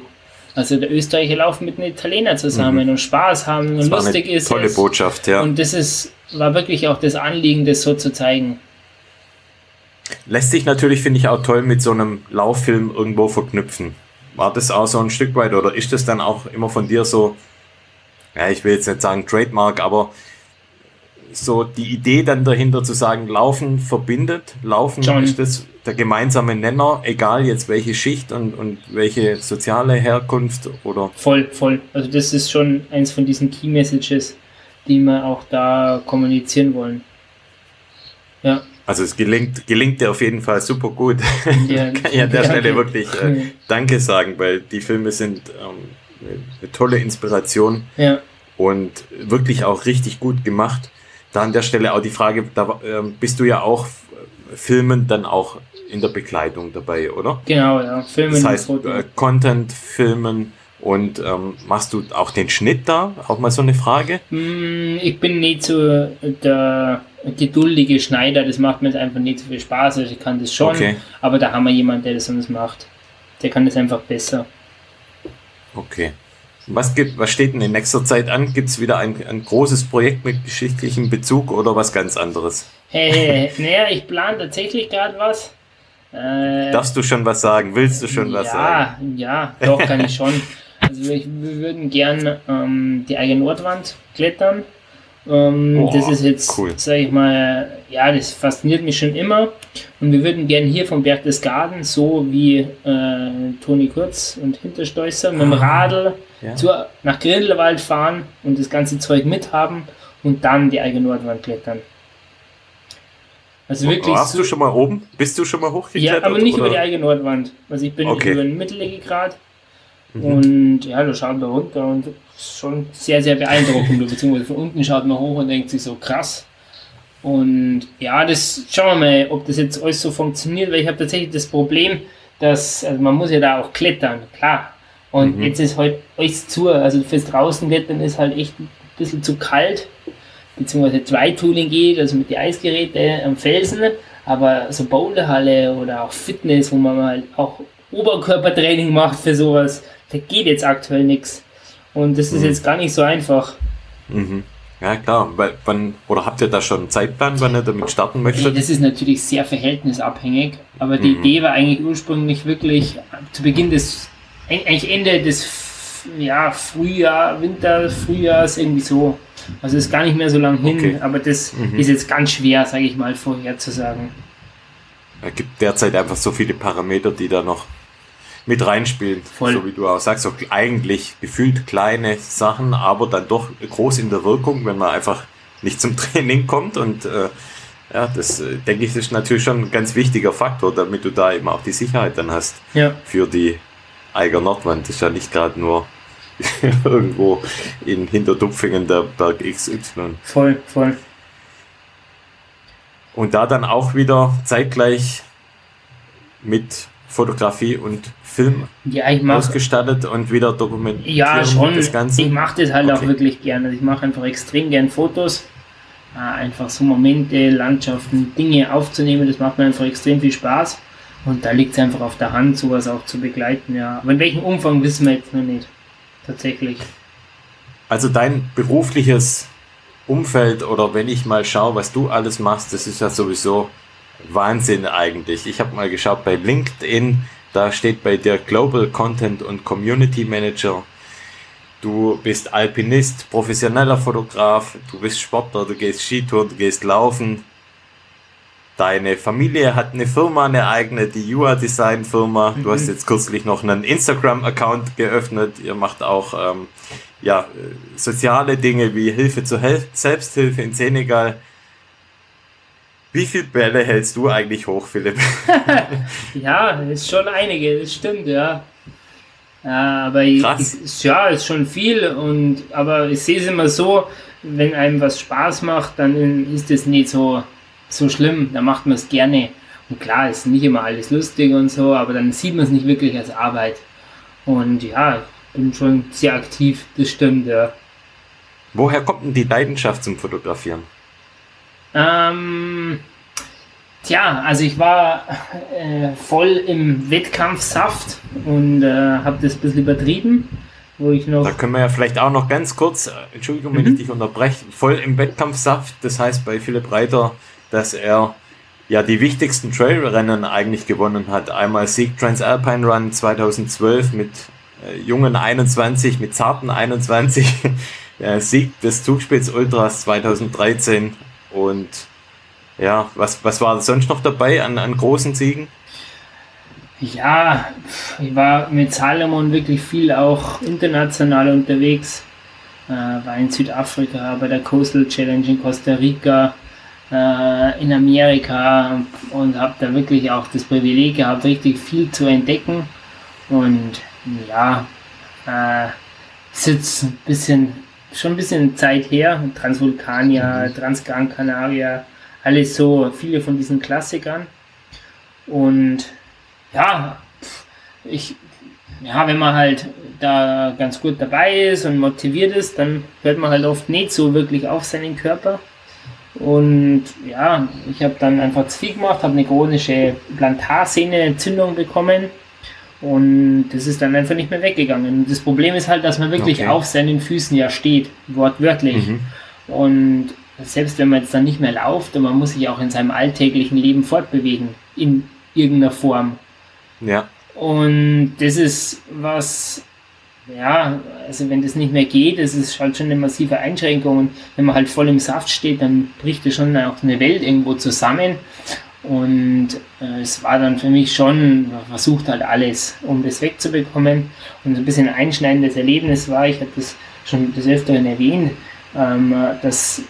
Also der Österreicher laufen mit einem Italiener zusammen mhm. und Spaß haben und das lustig ist tolle es. Botschaft, ja. Und das ist, war wirklich auch das Anliegen, das so zu zeigen. Lässt sich natürlich, finde ich, auch toll mit so einem Lauffilm irgendwo verknüpfen. War das auch so ein Stück weit oder ist das dann auch immer von dir so ja, ich will jetzt nicht sagen Trademark, aber so die Idee dann dahinter zu sagen, Laufen verbindet, Laufen John. ist das der gemeinsame Nenner, egal jetzt welche Schicht und, und welche soziale Herkunft oder. Voll, voll. Also das ist schon eins von diesen Key Messages, die wir auch da kommunizieren wollen. Ja. Also es gelingt, gelingt dir auf jeden Fall super gut. Ja, Kann ich an der Stelle wirklich äh, Danke sagen, weil die Filme sind ähm, eine tolle Inspiration ja. und wirklich auch richtig gut gemacht. Da an der Stelle auch die Frage, da äh, bist du ja auch Filmen dann auch in der Begleitung dabei, oder? Genau, ja. Filmen. Das heißt, äh, Content, Filmen und ähm, machst du auch den Schnitt da? Auch mal so eine Frage? Mm, ich bin nicht so der geduldige Schneider, das macht mir jetzt einfach nicht so viel Spaß. Also ich kann das schon, okay. aber da haben wir jemanden, der das sonst macht. Der kann das einfach besser. Okay. Was, gibt, was steht denn in nächster Zeit an? Gibt es wieder ein, ein großes Projekt mit geschichtlichem Bezug oder was ganz anderes? Hey, naja, ich plane tatsächlich gerade was. Äh, Darfst du schon was sagen? Willst du schon ja, was sagen? Ja, doch, kann ich schon. Also ich, wir würden gern ähm, die eigene Nordwand klettern. Ähm, oh, das ist jetzt, cool. sag ich mal, ja, das fasziniert mich schon immer. Und wir würden gern hier vom Berg des Garten, so wie äh, Toni Kurz und Hinterstoißer, mit dem ah, Radl ja. zu, nach Grindelwald fahren und das ganze Zeug mithaben und dann die eigene Nordwand klettern. Also wirklich. Warst so, du schon mal oben? Bist du schon mal hochgeklettert? Ja, aber nicht oder? über die eigene Nordwand. Also ich bin okay. über den Mittellegegrad mhm. und ja, da schaut man runter und ist schon sehr, sehr beeindruckend. Beziehungsweise von unten schaut man hoch und denkt sich so krass. Und ja, das schauen wir mal, ob das jetzt alles so funktioniert, weil ich habe tatsächlich das Problem, dass, also man muss ja da auch klettern, klar. Und mhm. jetzt ist halt alles zu, also fürs draußen klettern ist halt echt ein bisschen zu kalt beziehungsweise Dry-Tooling geht, also mit den Eisgeräten am Felsen, aber so Boulderhalle oder auch Fitness, wo man mal auch Oberkörpertraining macht für sowas, da geht jetzt aktuell nichts. Und das ist mhm. jetzt gar nicht so einfach. Mhm. Ja, klar. Wann, oder habt ihr da schon einen Zeitplan, wann ihr damit starten möchtet? Das ist natürlich sehr verhältnisabhängig, aber die mhm. Idee war eigentlich ursprünglich wirklich zu Beginn des, eigentlich Ende des ja, Frühjahr, Winter, Frühjahrs, irgendwie so. Also ist gar nicht mehr so lang hin, okay. aber das mhm. ist jetzt ganz schwer, sage ich mal, vorherzusagen. Es gibt derzeit einfach so viele Parameter, die da noch mit reinspielen. Voll. So wie du auch sagst, so eigentlich gefühlt kleine Sachen, aber dann doch groß in der Wirkung, wenn man einfach nicht zum Training kommt. Und äh, ja, das äh, denke ich, ist natürlich schon ein ganz wichtiger Faktor, damit du da eben auch die Sicherheit dann hast ja. für die Eiger Nordwand. Das ist ja nicht gerade nur irgendwo in Hinterdupfingen der Berg XY. Voll, voll. Und da dann auch wieder zeitgleich mit Fotografie und Film ja, mach, ausgestattet und wieder dokumentiert. Ja, schon. Das Ganze. Ich mache das halt okay. auch wirklich gerne. Ich mache einfach extrem gern Fotos. Einfach so Momente, Landschaften, Dinge aufzunehmen, das macht mir einfach extrem viel Spaß. Und da liegt es einfach auf der Hand, sowas auch zu begleiten, ja. Aber in welchem Umfang wissen wir jetzt noch nicht tatsächlich. Also dein berufliches Umfeld oder wenn ich mal schaue, was du alles machst, das ist ja sowieso Wahnsinn eigentlich. Ich habe mal geschaut bei LinkedIn, da steht bei dir Global Content und Community Manager. Du bist Alpinist, professioneller Fotograf, du bist Sportler, du gehst Skitouren, du gehst laufen, Deine Familie hat eine Firma, eine eigene, die UA Design Firma. Du hast mhm. jetzt kürzlich noch einen Instagram-Account geöffnet. Ihr macht auch ähm, ja, soziale Dinge wie Hilfe zur Hel Selbsthilfe in Senegal. Wie viele Bälle hältst du eigentlich hoch, Philipp? ja, ist schon einige, das stimmt, ja. Aber Krass. Ich, ja, ist schon viel und aber ich sehe es immer so, wenn einem was Spaß macht, dann ist es nicht so so schlimm, da macht man es gerne. Und klar, ist nicht immer alles lustig und so, aber dann sieht man es nicht wirklich als Arbeit. Und ja, ich bin schon sehr aktiv, das stimmt, ja. Woher kommt denn die Leidenschaft zum Fotografieren? Ähm, tja, also ich war äh, voll im Wettkampfsaft und äh, habe das ein bisschen übertrieben. Wo ich noch da können wir ja vielleicht auch noch ganz kurz, äh, Entschuldigung, wenn mhm. ich dich unterbreche, voll im Wettkampfsaft, das heißt bei Philipp Reiter dass er ja die wichtigsten Trailrennen eigentlich gewonnen hat. Einmal Sieg Transalpine Run 2012 mit äh, jungen 21, mit zarten 21. ja, Sieg des Zugspitz Ultras 2013 und ja, was, was war sonst noch dabei an, an großen Siegen? Ja, ich war mit Salomon wirklich viel auch international unterwegs. Äh, war in Südafrika, bei der Coastal Challenge in Costa Rica, äh, in Amerika und habe da wirklich auch das Privileg gehabt, richtig viel zu entdecken. Und ja, äh, ist jetzt ein bisschen, schon ein bisschen Zeit her. Transvulkania, mhm. Transgran Canaria, alles so, viele von diesen Klassikern. Und ja, ich, ja, wenn man halt da ganz gut dabei ist und motiviert ist, dann hört man halt oft nicht so wirklich auf seinen Körper. Und ja, ich habe dann einfach zu viel gemacht, habe eine chronische Plantarsehne-Entzündung bekommen und das ist dann einfach nicht mehr weggegangen. Das Problem ist halt, dass man wirklich okay. auf seinen Füßen ja steht, wortwörtlich. Mhm. Und selbst wenn man jetzt dann nicht mehr lauft, man muss sich auch in seinem alltäglichen Leben fortbewegen, in irgendeiner Form. Ja. Und das ist was, ja, also wenn das nicht mehr geht, das ist halt schon eine massive Einschränkung. Und wenn man halt voll im Saft steht, dann bricht das schon auch eine Welt irgendwo zusammen. Und äh, es war dann für mich schon, man versucht halt alles, um das wegzubekommen. Und ein bisschen ein einschneidendes Erlebnis war, ich habe das schon des Öfteren erwähnt, ähm, dass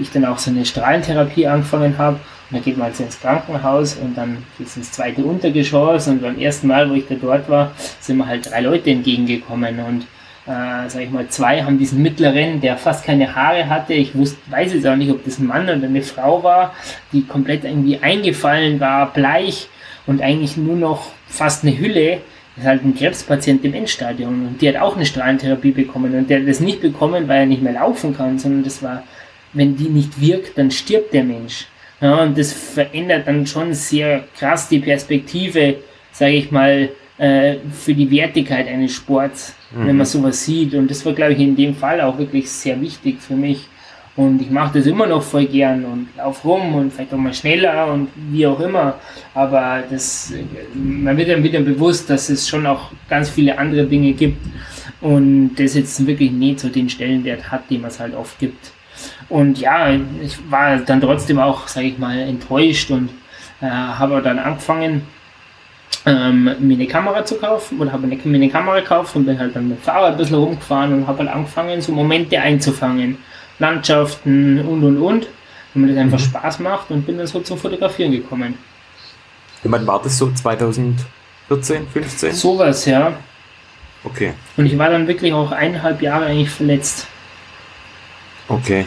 ich dann auch so eine Strahlentherapie angefangen habe. Und da geht man also ins Krankenhaus und dann geht es ins zweite Untergeschoss. Und beim ersten Mal, wo ich da dort war, sind mir halt drei Leute entgegengekommen. Und äh, sag ich mal, zwei haben diesen mittleren, der fast keine Haare hatte. Ich wusste, weiß jetzt auch nicht, ob das ein Mann oder eine Frau war, die komplett irgendwie eingefallen war, bleich und eigentlich nur noch fast eine Hülle. Das ist halt ein Krebspatient im Endstadium und die hat auch eine Strahlentherapie bekommen und der hat das nicht bekommen, weil er nicht mehr laufen kann, sondern das war, wenn die nicht wirkt, dann stirbt der Mensch. Ja, und das verändert dann schon sehr krass die Perspektive, sage ich mal, äh, für die Wertigkeit eines Sports, mhm. wenn man sowas sieht. Und das war, glaube ich, in dem Fall auch wirklich sehr wichtig für mich. Und ich mache das immer noch voll gern und lauf rum und vielleicht auch mal schneller und wie auch immer. Aber das, man wird dann wieder bewusst, dass es schon auch ganz viele andere Dinge gibt und das jetzt wirklich nicht so den Stellenwert hat, den man es halt oft gibt. Und ja, ich war dann trotzdem auch, sage ich mal, enttäuscht und äh, habe dann angefangen, ähm, mir eine Kamera zu kaufen oder habe mir eine Kamera gekauft und bin halt dann mit dem Fahrrad ein bisschen rumgefahren und habe halt angefangen, so Momente einzufangen. Landschaften und und und. Mir das einfach mhm. Spaß macht und bin dann so zum Fotografieren gekommen. Wann war das so? 2014, 15? Sowas, ja. Okay. Und ich war dann wirklich auch eineinhalb Jahre eigentlich verletzt. Okay.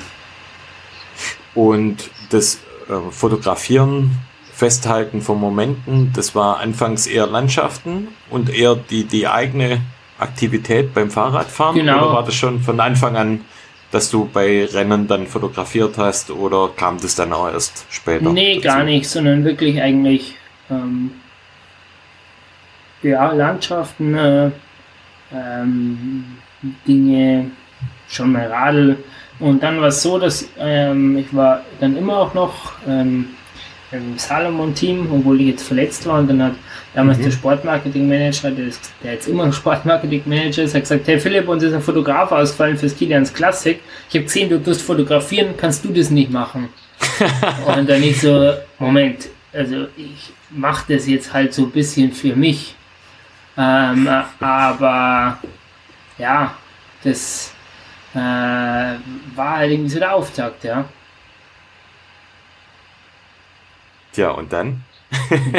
Und das äh, Fotografieren Festhalten von Momenten, das war anfangs eher Landschaften und eher die, die eigene Aktivität beim Fahrradfahren? Genau. Oder war das schon von Anfang an, dass du bei Rennen dann fotografiert hast oder kam das dann auch erst später? Nee, dazu? gar nicht, sondern wirklich eigentlich ähm, ja, Landschaften, äh, ähm, Dinge, schon mal Radl. Und dann war es so, dass ähm, ich war dann immer auch noch ähm, im Salomon-Team, obwohl ich jetzt verletzt war. Und dann hat damals mhm. der Sportmarketing-Manager, der, der, jetzt immer ein Sportmarketing-Manager ist, hat gesagt, hey Philipp, uns ist ein Fotograf ausfallen fürs Kilians Classic. Ich habe gesehen, du tust fotografieren, kannst du das nicht machen? und dann ich so, Moment, also ich mache das jetzt halt so ein bisschen für mich. Ähm, aber ja, das äh, war halt irgendwie so der Auftakt, ja. Tja, und dann?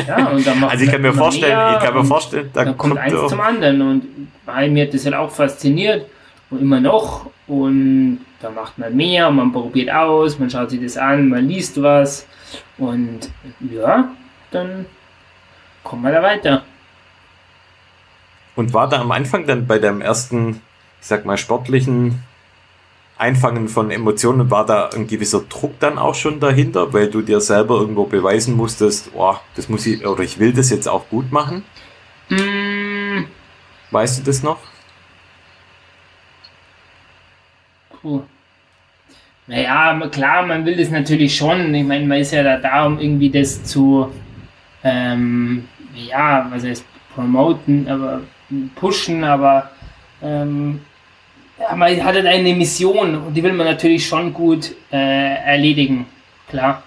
Ja, und dann macht Also ich kann mir vorstellen, ich kann mir vorstellen, da kommt, kommt eins zum anderen und bei mir hat das halt auch fasziniert und immer noch und da macht man mehr, man probiert aus, man schaut sich das an, man liest was und ja, dann kommen wir da weiter. Und war da am Anfang dann bei deinem ersten, ich sag mal, sportlichen Einfangen von Emotionen, war da ein gewisser Druck dann auch schon dahinter, weil du dir selber irgendwo beweisen musstest, oh, das muss ich, oder ich will das jetzt auch gut machen? Mm. Weißt du das noch? Puh. Naja, klar, man will das natürlich schon. Ich meine, man ist ja da, da um irgendwie das zu, ähm, ja, was heißt promoten, aber pushen, aber ähm, ja, man hat halt eine Mission und die will man natürlich schon gut äh, erledigen, klar.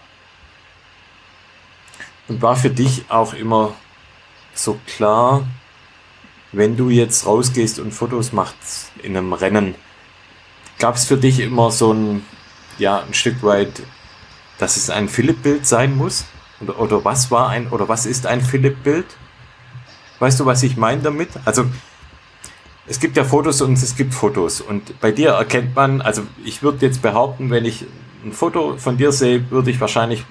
Und war für dich auch immer so klar, wenn du jetzt rausgehst und Fotos machst in einem Rennen, gab es für dich immer so ein, ja, ein Stück weit, dass es ein Philipp-Bild sein muss? Oder, oder was war ein, oder was ist ein Philipp-Bild? Weißt du, was ich meine damit? Also, es gibt ja Fotos und es gibt Fotos. Und bei dir erkennt man, also ich würde jetzt behaupten, wenn ich ein Foto von dir sehe, würde ich wahrscheinlich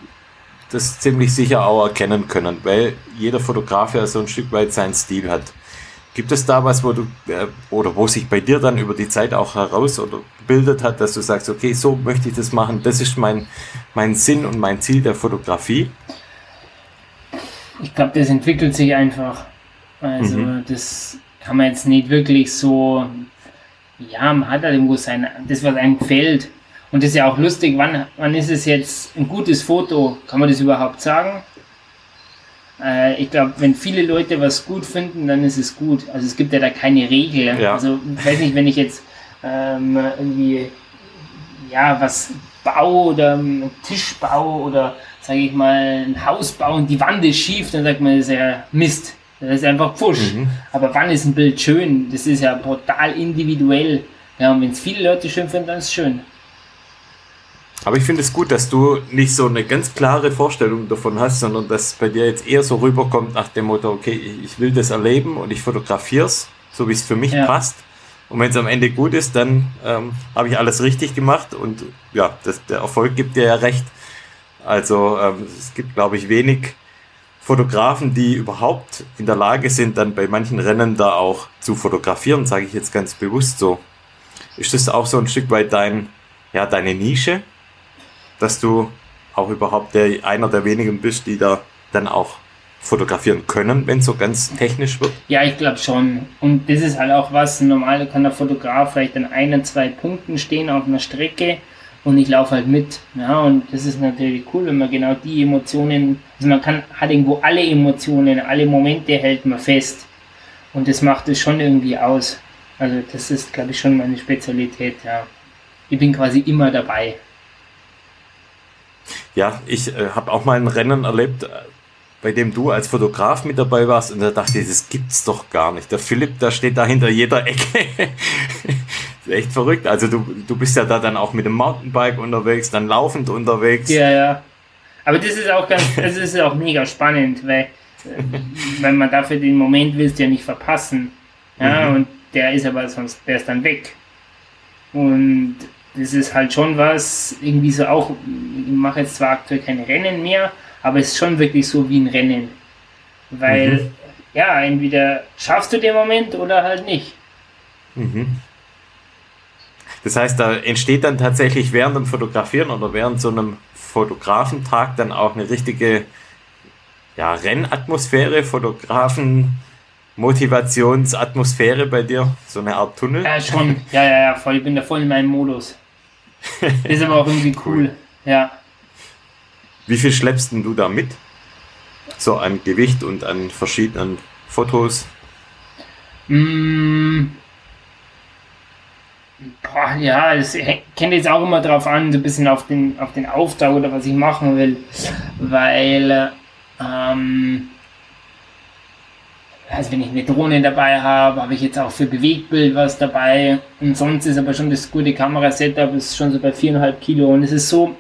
das ziemlich sicher auch erkennen können, weil jeder Fotograf ja so ein Stück weit seinen Stil hat. Gibt es da was, wo du äh, oder wo sich bei dir dann über die Zeit auch heraus oder bildet hat, dass du sagst, okay, so möchte ich das machen, das ist mein, mein Sinn und mein Ziel der Fotografie? Ich glaube, das entwickelt sich einfach. Also mhm. das kann man jetzt nicht wirklich so, ja, man hat halt irgendwo sein, das was einem gefällt. Und das ist ja auch lustig, wann, wann ist es jetzt ein gutes Foto? Kann man das überhaupt sagen? Äh, ich glaube, wenn viele Leute was gut finden, dann ist es gut. Also es gibt ja da keine Regel. Ja. Also ich weiß nicht, wenn ich jetzt ähm, irgendwie ja was baue oder einen Tisch baue oder sage ich mal ein Haus baue und die Wand ist schief, dann sagt man, das ist ja Mist. Das ist einfach Pfusch. Mhm. Aber wann ist ein Bild schön? Das ist ja brutal individuell. Ja, und wenn es viele Leute schön finden, dann ist es schön. Aber ich finde es gut, dass du nicht so eine ganz klare Vorstellung davon hast, sondern dass bei dir jetzt eher so rüberkommt nach dem Motto, okay, ich will das erleben und ich fotografiere es, so wie es für mich ja. passt. Und wenn es am Ende gut ist, dann ähm, habe ich alles richtig gemacht und ja, das, der Erfolg gibt dir ja recht. Also ähm, es gibt, glaube ich, wenig Fotografen, die überhaupt in der Lage sind, dann bei manchen Rennen da auch zu fotografieren, sage ich jetzt ganz bewusst so. Ist das auch so ein Stück weit dein, ja, deine Nische? dass du auch überhaupt der, einer der wenigen bist, die da dann auch fotografieren können, wenn es so ganz technisch wird? Ja, ich glaube schon. Und das ist halt auch was, normal kann der Fotograf vielleicht an ein, zwei Punkten stehen auf einer Strecke und ich laufe halt mit. Ja, und das ist natürlich cool, wenn man genau die Emotionen, also man kann, hat irgendwo alle Emotionen, alle Momente hält man fest. Und das macht es schon irgendwie aus. Also das ist, glaube ich, schon meine Spezialität, ja. Ich bin quasi immer dabei. Ja, ich äh, habe auch mal ein Rennen erlebt, äh, bei dem du als Fotograf mit dabei warst und da dachte ich, das gibt's doch gar nicht. Der Philipp, der steht da hinter jeder Ecke. echt verrückt. Also du, du bist ja da dann auch mit dem Mountainbike unterwegs, dann laufend unterwegs. Ja, ja. Aber das ist auch ganz, das ist auch mega spannend, weil, äh, weil man dafür den Moment willst ja nicht verpassen. Ja, mhm. und der ist aber sonst, der ist dann weg. Und das ist halt schon was, irgendwie so auch, ich mache jetzt zwar aktuell keine Rennen mehr, aber es ist schon wirklich so wie ein Rennen. Weil, mhm. ja, entweder schaffst du den Moment oder halt nicht. Mhm. Das heißt, da entsteht dann tatsächlich während dem Fotografieren oder während so einem Fotografentag dann auch eine richtige ja, Rennatmosphäre, Fotografen, Motivationsatmosphäre bei dir? So eine Art Tunnel? Ja, schon. Ja, ja, ja, voll. Ich bin da voll in meinem Modus. Ist aber auch irgendwie cool. Ja. Wie viel schleppst du da mit? So an Gewicht und an verschiedenen Fotos? Mm. Boah, ja, es kommt jetzt auch immer drauf an, so ein bisschen auf den, auf den Auftrag oder was ich machen will. Weil ähm, also wenn ich eine Drohne dabei habe, habe ich jetzt auch für Bewegtbild was dabei. Und sonst ist aber schon das gute Kamerasetup ist schon so bei 4,5 Kilo. Und es ist so,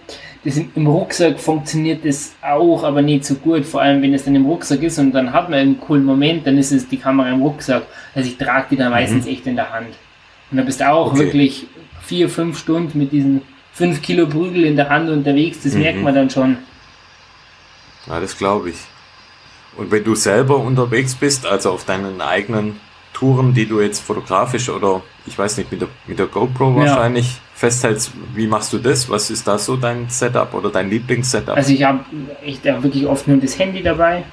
das im Rucksack funktioniert das auch, aber nicht so gut. Vor allem, wenn es dann im Rucksack ist und dann hat man einen coolen Moment, dann ist es die Kamera im Rucksack. Also ich trage die dann meistens mhm. echt in der Hand. Und da bist du auch okay. wirklich vier, fünf Stunden mit diesen 5 Kilo Prügel in der Hand unterwegs. Das mhm. merkt man dann schon. Ja, das glaube ich. Und wenn du selber unterwegs bist, also auf deinen eigenen Touren, die du jetzt fotografisch oder ich weiß nicht, mit der, mit der GoPro wahrscheinlich ja. festhältst, wie machst du das? Was ist da so dein Setup oder dein Lieblingssetup? Also ich habe ich hab wirklich oft nur das Handy dabei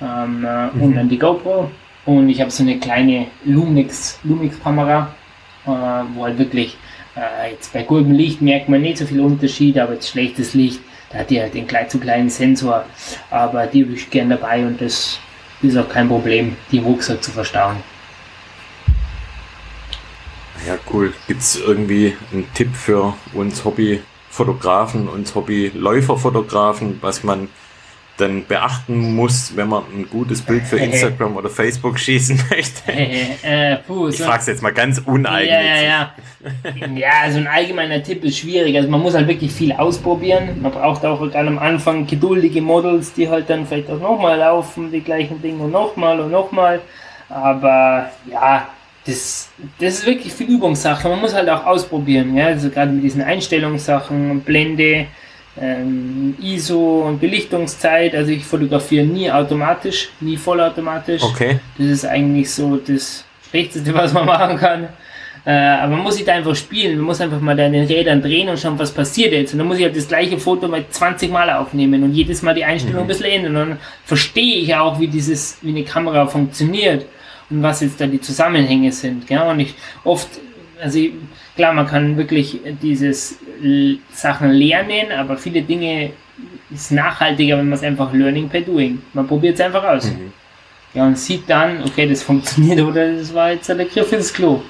ähm, äh, mhm. und dann die GoPro und ich habe so eine kleine Lumix, Lumix Kamera, äh, wo halt wirklich äh, jetzt bei gutem Licht merkt man nicht so viel Unterschied, aber jetzt schlechtes Licht da hat die halt den klein, zu kleinen Sensor, aber die habe ich gern dabei und das ist auch kein Problem, die im Rucksack zu verstauen. Ja, cool. Gibt es irgendwie einen Tipp für uns Hobbyfotografen, uns Hobbyläuferfotografen, was man dann beachten muss, wenn man ein gutes Bild für Instagram oder Facebook schießen möchte? Äh, puh, ich so frage es jetzt mal ganz uneigennützig. Ja, ja, ja. ja, also ein allgemeiner Tipp ist schwierig. Also man muss halt wirklich viel ausprobieren. Man braucht auch gerade am Anfang geduldige Models, die halt dann vielleicht auch nochmal laufen, die gleichen Dinge und nochmal und nochmal. Aber ja, das, das ist wirklich viel Übungssache. Man muss halt auch ausprobieren. Ja? Also gerade mit diesen Einstellungssachen, Blende, ähm, ISO und Belichtungszeit. Also ich fotografiere nie automatisch, nie vollautomatisch. Okay. Das ist eigentlich so das Schlechteste, was man machen kann. Äh, aber man muss sich da einfach spielen, man muss einfach mal da in den Rädern drehen und schauen, was passiert jetzt. Und dann muss ich halt das gleiche Foto mal 20 Mal aufnehmen und jedes Mal die Einstellung mhm. ein bisschen ändern. Und dann verstehe ich auch, wie dieses, wie eine Kamera funktioniert und was jetzt da die Zusammenhänge sind. Ja? Und ich oft, also ich, klar, man kann wirklich dieses Sachen lernen, aber viele Dinge ist nachhaltiger, wenn man es einfach Learning by Doing. Man probiert es einfach aus. Mhm. Ja, und sieht dann, okay, das funktioniert oder das war jetzt der Griff ins Klo.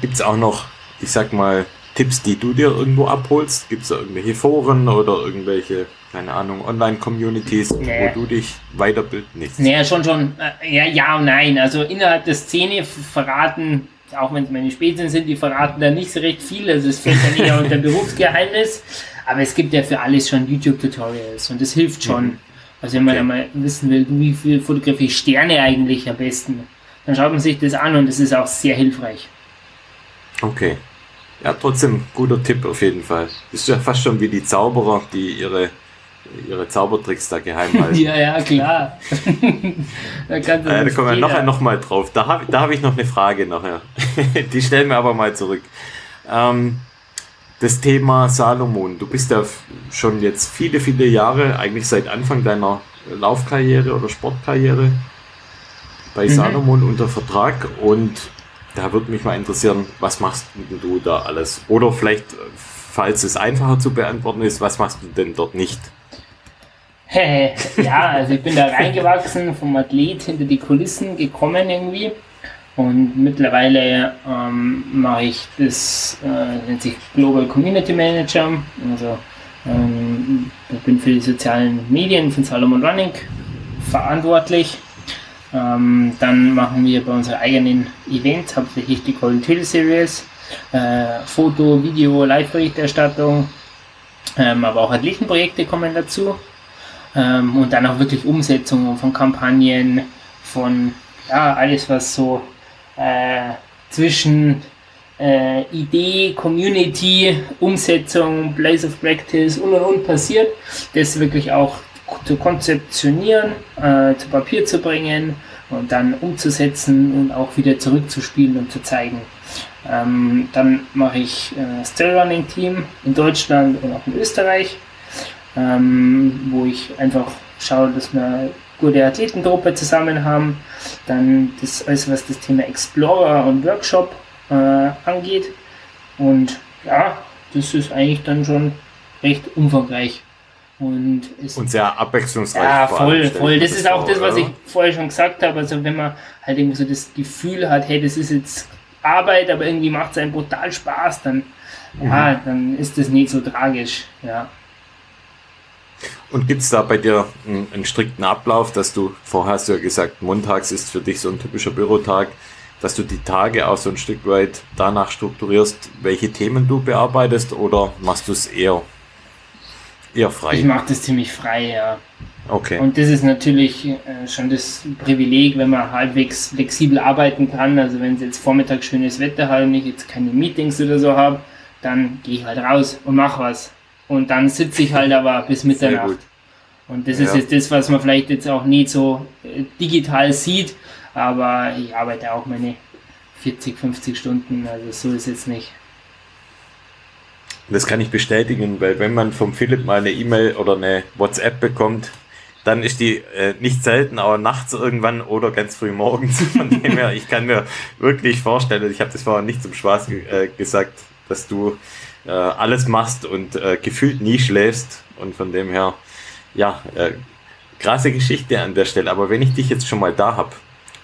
Gibt es auch noch, ich sag mal, Tipps, die du dir irgendwo abholst? Gibt es da irgendwelche Foren oder irgendwelche, keine Ahnung, Online-Communities, nee. wo du dich weiterbildest? Naja, schon, schon. Äh, ja, ja und nein. Also innerhalb der Szene verraten auch wenn es meine Spätzchen sind, die verraten da nicht so recht viel, also es fällt ja nicht unter Berufsgeheimnis, aber es gibt ja für alles schon YouTube-Tutorials und das hilft schon. Mhm. Also wenn man okay. mal wissen will, wie viel Fotografie Sterne eigentlich am besten, dann schaut man sich das an und das ist auch sehr hilfreich. Okay. Ja, trotzdem guter Tipp auf jeden Fall. Das ist ja fast schon wie die Zauberer, die ihre ihre Zaubertricks da geheim halten. ja, ja, klar. da, äh, da kommen wir nachher nochmal drauf. Da habe da hab ich noch eine Frage nachher. Die stellen wir aber mal zurück. Ähm, das Thema Salomon. Du bist ja schon jetzt viele, viele Jahre, eigentlich seit Anfang deiner Laufkarriere oder Sportkarriere bei mhm. Salomon unter Vertrag und da würde mich mal interessieren, was machst du da alles? Oder vielleicht, falls es einfacher zu beantworten ist, was machst du denn dort nicht? Ja, also ich bin da reingewachsen, vom Athlet hinter die Kulissen gekommen irgendwie. Und mittlerweile ähm, mache ich das, äh, nennt sich Global Community Manager. Also ähm, ich bin für die sozialen Medien von Salomon Running verantwortlich. Ähm, dann machen wir bei unseren eigenen Events, hauptsächlich die Golden Trail Series, äh, Foto, Video, Live-Berichterstattung, ähm, aber auch Athletenprojekte kommen dazu ähm, und dann auch wirklich Umsetzung von Kampagnen, von ja, alles, was so äh, zwischen äh, Idee, Community, Umsetzung, Place of Practice und und und passiert, das wirklich auch zu konzeptionieren, äh, zu Papier zu bringen und dann umzusetzen und auch wieder zurückzuspielen und zu zeigen. Ähm, dann mache ich äh, Still Running Team in Deutschland und auch in Österreich ähm, wo ich einfach schaue, dass wir eine gute Athletengruppe zusammen haben. Dann das alles, was das Thema Explorer und Workshop äh, angeht. Und ja, das ist eigentlich dann schon recht umfangreich. Und, und sehr abwechslungsreich. Ja, voll, voll. Das, das ist auch das, was ich vorher schon gesagt habe. Also wenn man halt irgendwie so das Gefühl hat, hey, das ist jetzt Arbeit, aber irgendwie macht es einem brutal Spaß, dann, mhm. ja, dann ist das nicht so tragisch. Ja. Und gibt es da bei dir einen, einen, strikten Ablauf, dass du, vorher hast du ja gesagt, montags ist für dich so ein typischer Bürotag, dass du die Tage auch so ein Stück weit danach strukturierst, welche Themen du bearbeitest oder machst du es eher, eher frei? Ich mache das ziemlich frei, ja. Okay. Und das ist natürlich äh, schon das Privileg, wenn man halbwegs flexibel arbeiten kann. Also wenn es jetzt Vormittag schönes Wetter hat und ich jetzt keine Meetings oder so habe, dann gehe ich halt raus und mache was. Und dann sitze ich halt aber bis Mitternacht. Und das ja. ist jetzt das, was man vielleicht jetzt auch nicht so äh, digital sieht, aber ich arbeite auch meine 40, 50 Stunden, also so ist jetzt nicht. Das kann ich bestätigen, weil wenn man vom Philipp mal eine E-Mail oder eine WhatsApp bekommt, dann ist die äh, nicht selten, aber nachts irgendwann oder ganz früh morgens. Von dem her, ich kann mir wirklich vorstellen, ich habe das vorher nicht zum Spaß ge äh, gesagt, dass du äh, alles machst und äh, gefühlt nie schläfst. Und von dem her, ja, äh, krasse Geschichte an der Stelle. Aber wenn ich dich jetzt schon mal da habe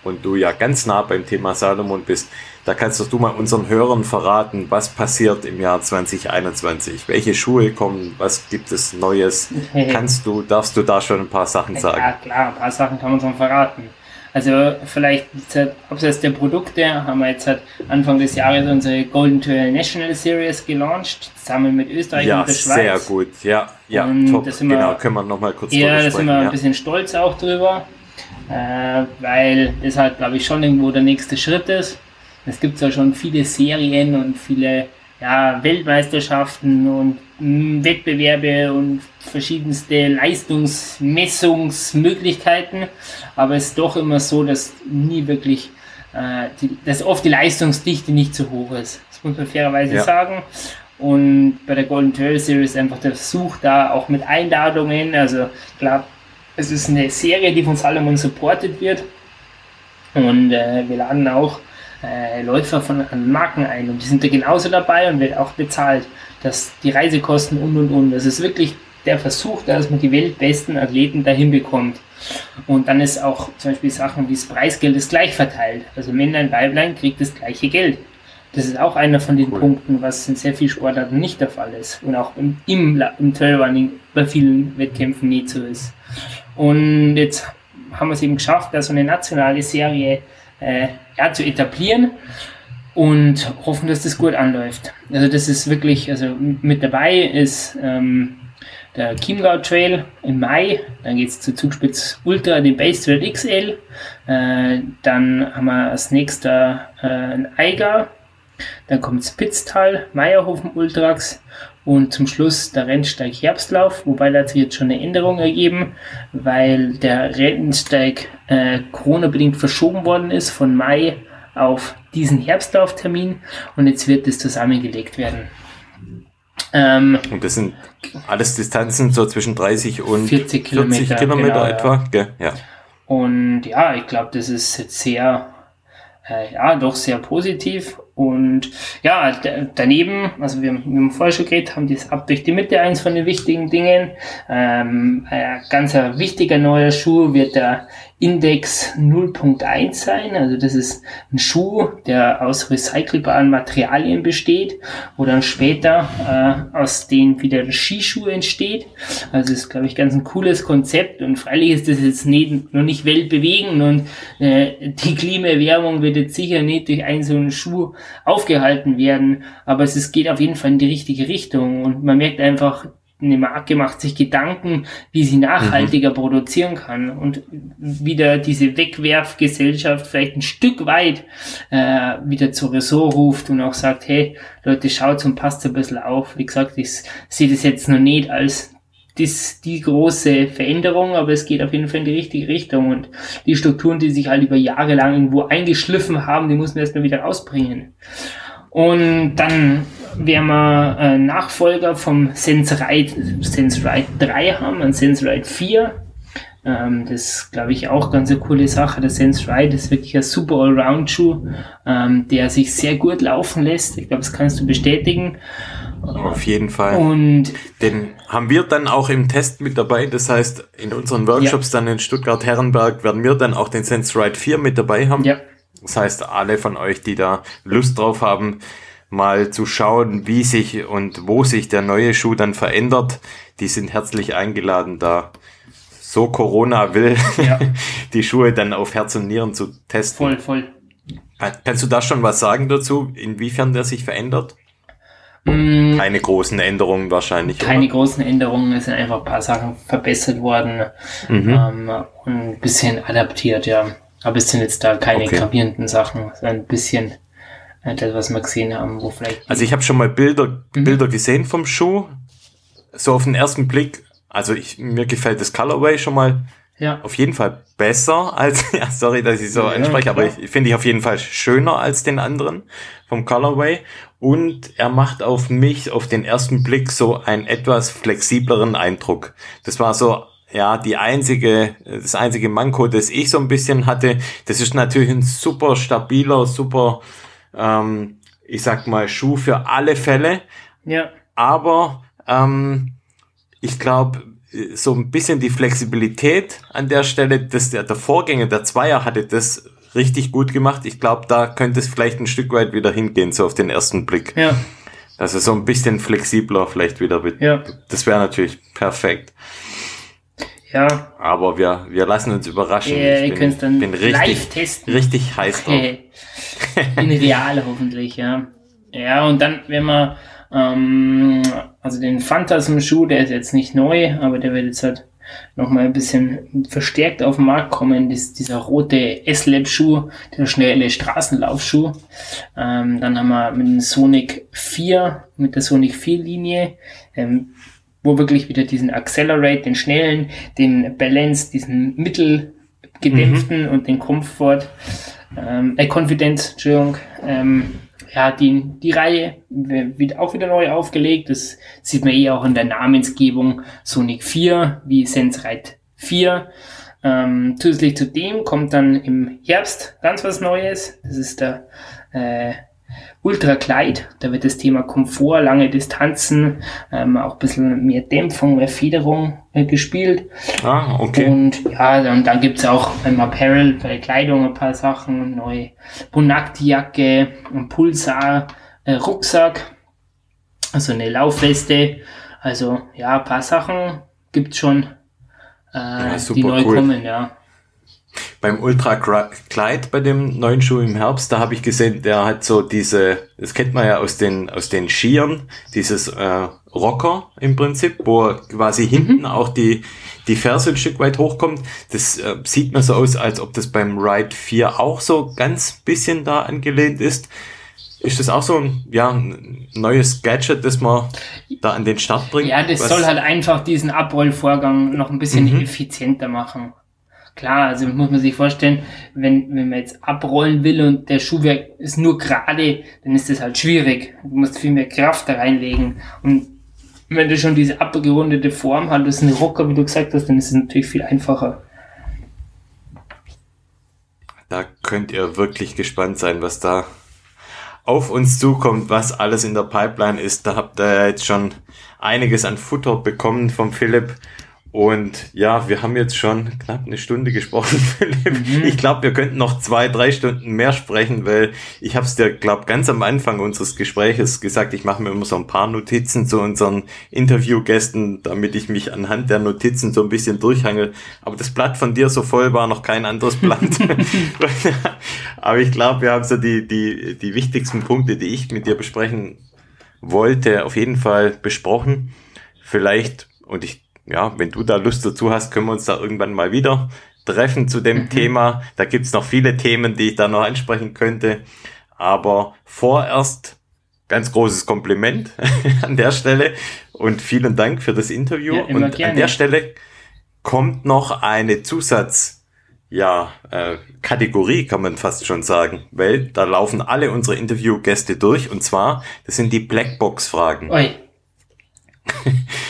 und du ja ganz nah beim Thema Salomon bist, da kannst du mal unseren Hörern verraten, was passiert im Jahr 2021. Welche Schuhe kommen, was gibt es Neues? Kannst du, darfst du da schon ein paar Sachen sagen? Ja, klar, ein paar Sachen kann man schon verraten. Also vielleicht abseits der Produkte haben wir jetzt halt Anfang des Jahres unsere Golden Trail National Series gelauncht, zusammen mit Österreich ja, und der Schweiz. Sehr gut, ja, ja, und top. genau, können wir nochmal kurz Ja, da sind wir ja. ein bisschen stolz auch drüber, äh, weil das halt, glaube ich, schon irgendwo der nächste Schritt ist. Es gibt ja schon viele Serien und viele ja, Weltmeisterschaften und Wettbewerbe und verschiedenste Leistungsmessungsmöglichkeiten, aber es ist doch immer so, dass nie wirklich, äh, die, dass oft die Leistungsdichte nicht so hoch ist. Das muss man fairerweise ja. sagen. Und bei der Golden Trail Series einfach der Versuch da auch mit Einladungen, also klar, es ist eine Serie, die von Salomon supported wird und äh, wir laden auch äh, Läufer von Marken ein und die sind da genauso dabei und wird auch bezahlt, dass die Reisekosten und und und. Das ist wirklich der Versuch, dass man die weltbesten Athleten dahin bekommt. Und dann ist auch zum Beispiel Sachen wie das Preisgeld ist gleich verteilt. Also Männlein, Weiblein kriegt das gleiche Geld. Das ist auch einer von den cool. Punkten, was in sehr vielen Sportarten nicht der Fall ist. Und auch im, im, im Trailrunning bei vielen Wettkämpfen nicht so ist. Und jetzt haben wir es eben geschafft, da so eine nationale Serie äh, ja, zu etablieren und hoffen, dass das gut anläuft. Also das ist wirklich, also mit dabei ist ähm, der Chiemgau Trail im Mai, dann geht es zu Zugspitz Ultra, den Base Trail XL, äh, dann haben wir als nächster äh, ein Eiger, dann kommt Spitztal, Meierhofen Ultrax und zum Schluss der Rennsteig Herbstlauf, wobei da hat sich jetzt schon eine Änderung ergeben, weil der Rennsteig äh, Corona-bedingt verschoben worden ist von Mai auf diesen Herbstlauftermin und jetzt wird es zusammengelegt werden. Ähm, und das sind alles Distanzen so zwischen 30 und 40 Kilometer, 40 Kilometer genau, etwa. Ja. ja. Und ja, ich glaube, das ist jetzt sehr, äh, ja, doch sehr positiv und ja, daneben, also wir, wir haben vorher schon geredet, haben das ab durch die Mitte eins von den wichtigen Dingen. Ähm, ein ganz wichtiger neuer Schuh wird der Index 0.1 sein. Also das ist ein Schuh, der aus recycelbaren Materialien besteht, wo dann später äh, aus denen wieder der Skischuh entsteht. Also das ist, glaube ich, ganz ein cooles Konzept und freilich ist das jetzt nicht, noch nicht weltbewegend und äh, die Klimaerwärmung wird jetzt sicher nicht durch einen so einen Schuh aufgehalten werden, aber es ist, geht auf jeden Fall in die richtige Richtung und man merkt einfach, eine Marke macht sich Gedanken, wie sie nachhaltiger mhm. produzieren kann und wieder diese Wegwerfgesellschaft vielleicht ein Stück weit äh, wieder zur Ressort ruft und auch sagt, hey Leute, schaut und passt ein bisschen auf. Wie gesagt, ich sehe das jetzt noch nicht als das, die große Veränderung, aber es geht auf jeden Fall in die richtige Richtung und die Strukturen, die sich halt über Jahre lang irgendwo eingeschliffen haben, die muss man erstmal wieder rausbringen. Und dann werden wir äh, Nachfolger vom SenseRide, SenseRide 3 haben, ein SenseRide 4. Ähm, das ist, glaube ich, auch ganz eine coole Sache. Der SenseRide ist wirklich ein super Allround-Schuh, ähm, der sich sehr gut laufen lässt. Ich glaube, das kannst du bestätigen. Auf jeden Fall. Und den haben wir dann auch im Test mit dabei. Das heißt, in unseren Workshops ja. dann in Stuttgart-Herrenberg werden wir dann auch den SenseRide 4 mit dabei haben. Ja. Das heißt, alle von euch, die da Lust drauf haben, mal zu schauen, wie sich und wo sich der neue Schuh dann verändert, die sind herzlich eingeladen, da so Corona will, ja. die Schuhe dann auf Herz und Nieren zu testen. Voll, voll. Kannst du da schon was sagen dazu, inwiefern der sich verändert? Mm. Keine großen Änderungen wahrscheinlich. Keine oder? großen Änderungen, es sind einfach ein paar Sachen verbessert worden mhm. ähm, und ein bisschen adaptiert, ja. Aber es sind jetzt da keine okay. gravierenden Sachen. Ein bisschen das, was wir gesehen haben, wo vielleicht. Also ich habe schon mal Bilder, mhm. Bilder gesehen vom Schuh. So auf den ersten Blick. Also ich, mir gefällt das Colorway schon mal ja. auf jeden Fall besser als, ja, sorry, dass ich so ja, anspreche, aber ich finde ich auf jeden Fall schöner als den anderen vom Colorway. Und er macht auf mich auf den ersten Blick so einen etwas flexibleren Eindruck. Das war so ja, die einzige, das einzige Manko, das ich so ein bisschen hatte, das ist natürlich ein super stabiler, super, ähm, ich sag mal, Schuh für alle Fälle. Ja. Aber ähm, ich glaube, so ein bisschen die Flexibilität an der Stelle, dass der, der Vorgänger, der Zweier hatte das richtig gut gemacht. Ich glaube, da könnte es vielleicht ein Stück weit wieder hingehen, so auf den ersten Blick. Ja. Also so ein bisschen flexibler vielleicht wieder. Ja. Das wäre natürlich perfekt. Ja. Aber wir, wir lassen uns überraschen. Ja, ich bin, dann bin richtig, live testen. Richtig heiß drauf. In real hoffentlich, ja. Ja, und dann, wenn man, ähm, also den Phantasm-Schuh, der ist jetzt nicht neu, aber der wird jetzt halt nochmal ein bisschen verstärkt auf den Markt kommen. Das, dieser rote S-Lab-Schuh, der schnelle Straßenlaufschuh. Ähm, dann haben wir mit dem Sonic 4, mit der Sonic 4-Linie, ähm, wo wirklich wieder diesen Accelerate, den schnellen, den Balance, diesen mittelgedämpften mhm. und den Comfort, ähm, äh, Confidence, Entschuldigung, ähm, ja, die, die Reihe wird auch wieder neu aufgelegt. Das sieht man eh auch in der Namensgebung Sonic 4 wie Sense 4. Ähm, zusätzlich zu dem kommt dann im Herbst ganz was Neues. Das ist der äh, Ultra Glide, da wird das Thema Komfort, lange Distanzen, ähm, auch ein bisschen mehr Dämpfung, mehr Federung äh, gespielt. Ah, okay. Und ja, dann, dann gibt es auch im Apparel bei Kleidung ein paar Sachen, neue Bonacti-Jacke, ein Pulsar, äh, Rucksack, also eine Laufweste. Also ja, ein paar Sachen gibt es schon, äh, ja, die neu cool. kommen, ja beim Ultra Glide bei dem neuen Schuh im Herbst, da habe ich gesehen, der hat so diese, das kennt man ja aus den aus den Skiern, dieses äh, Rocker im Prinzip, wo quasi mhm. hinten auch die die Ferse ein Stück weit hochkommt. Das äh, sieht mir so aus, als ob das beim Ride 4 auch so ganz bisschen da angelehnt ist. Ist das auch so ein, ja, ein neues Gadget, das man da an den Start bringt? Ja, das soll halt einfach diesen Abrollvorgang noch ein bisschen mhm. effizienter machen. Klar, also muss man sich vorstellen, wenn, wenn man jetzt abrollen will und der Schuhwerk ist nur gerade, dann ist das halt schwierig. Du musst viel mehr Kraft da reinlegen. Und wenn du schon diese abgerundete Form hast, das ist ein Rocker, wie du gesagt hast, dann ist es natürlich viel einfacher. Da könnt ihr wirklich gespannt sein, was da auf uns zukommt, was alles in der Pipeline ist. Da habt ihr jetzt schon einiges an Futter bekommen vom Philipp. Und ja, wir haben jetzt schon knapp eine Stunde gesprochen, Philipp. Mhm. Ich glaube, wir könnten noch zwei, drei Stunden mehr sprechen, weil ich habe es dir, glaube ganz am Anfang unseres Gespräches gesagt, ich mache mir immer so ein paar Notizen zu unseren Interviewgästen, damit ich mich anhand der Notizen so ein bisschen durchhangel. Aber das Blatt von dir so voll war noch kein anderes Blatt. Aber ich glaube, wir haben so die, die, die wichtigsten Punkte, die ich mit dir besprechen wollte, auf jeden Fall besprochen. Vielleicht, und ich ja, wenn du da Lust dazu hast, können wir uns da irgendwann mal wieder treffen zu dem mhm. Thema. Da gibt's noch viele Themen, die ich da noch ansprechen könnte. Aber vorerst ganz großes Kompliment an der Stelle und vielen Dank für das Interview. Ja, und gerne. an der Stelle kommt noch eine Zusatz ja, äh, Kategorie kann man fast schon sagen, weil da laufen alle unsere Interviewgäste durch und zwar, das sind die Blackbox-Fragen.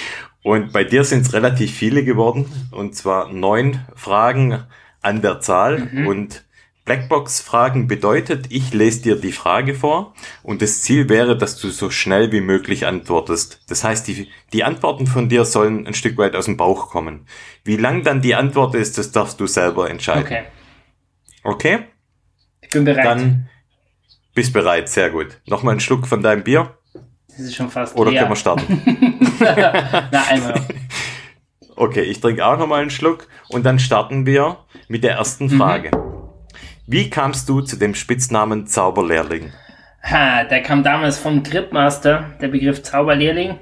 Und bei dir sind es relativ viele geworden, und zwar neun Fragen an der Zahl. Mhm. Und Blackbox-Fragen bedeutet, ich lese dir die Frage vor und das Ziel wäre, dass du so schnell wie möglich antwortest. Das heißt, die, die Antworten von dir sollen ein Stück weit aus dem Bauch kommen. Wie lang dann die Antwort ist, das darfst du selber entscheiden. Okay. Okay? Ich bin bereit. Dann bist bereit, sehr gut. Nochmal einen Schluck von deinem Bier. Das ist schon fast Oder leer. können wir starten? Na, einmal noch. Okay, ich trinke auch nochmal einen Schluck und dann starten wir mit der ersten mhm. Frage. Mhm. Wie kamst du zu dem Spitznamen Zauberlehrling? Ha, der kam damals vom Gripmaster, der Begriff Zauberlehrling.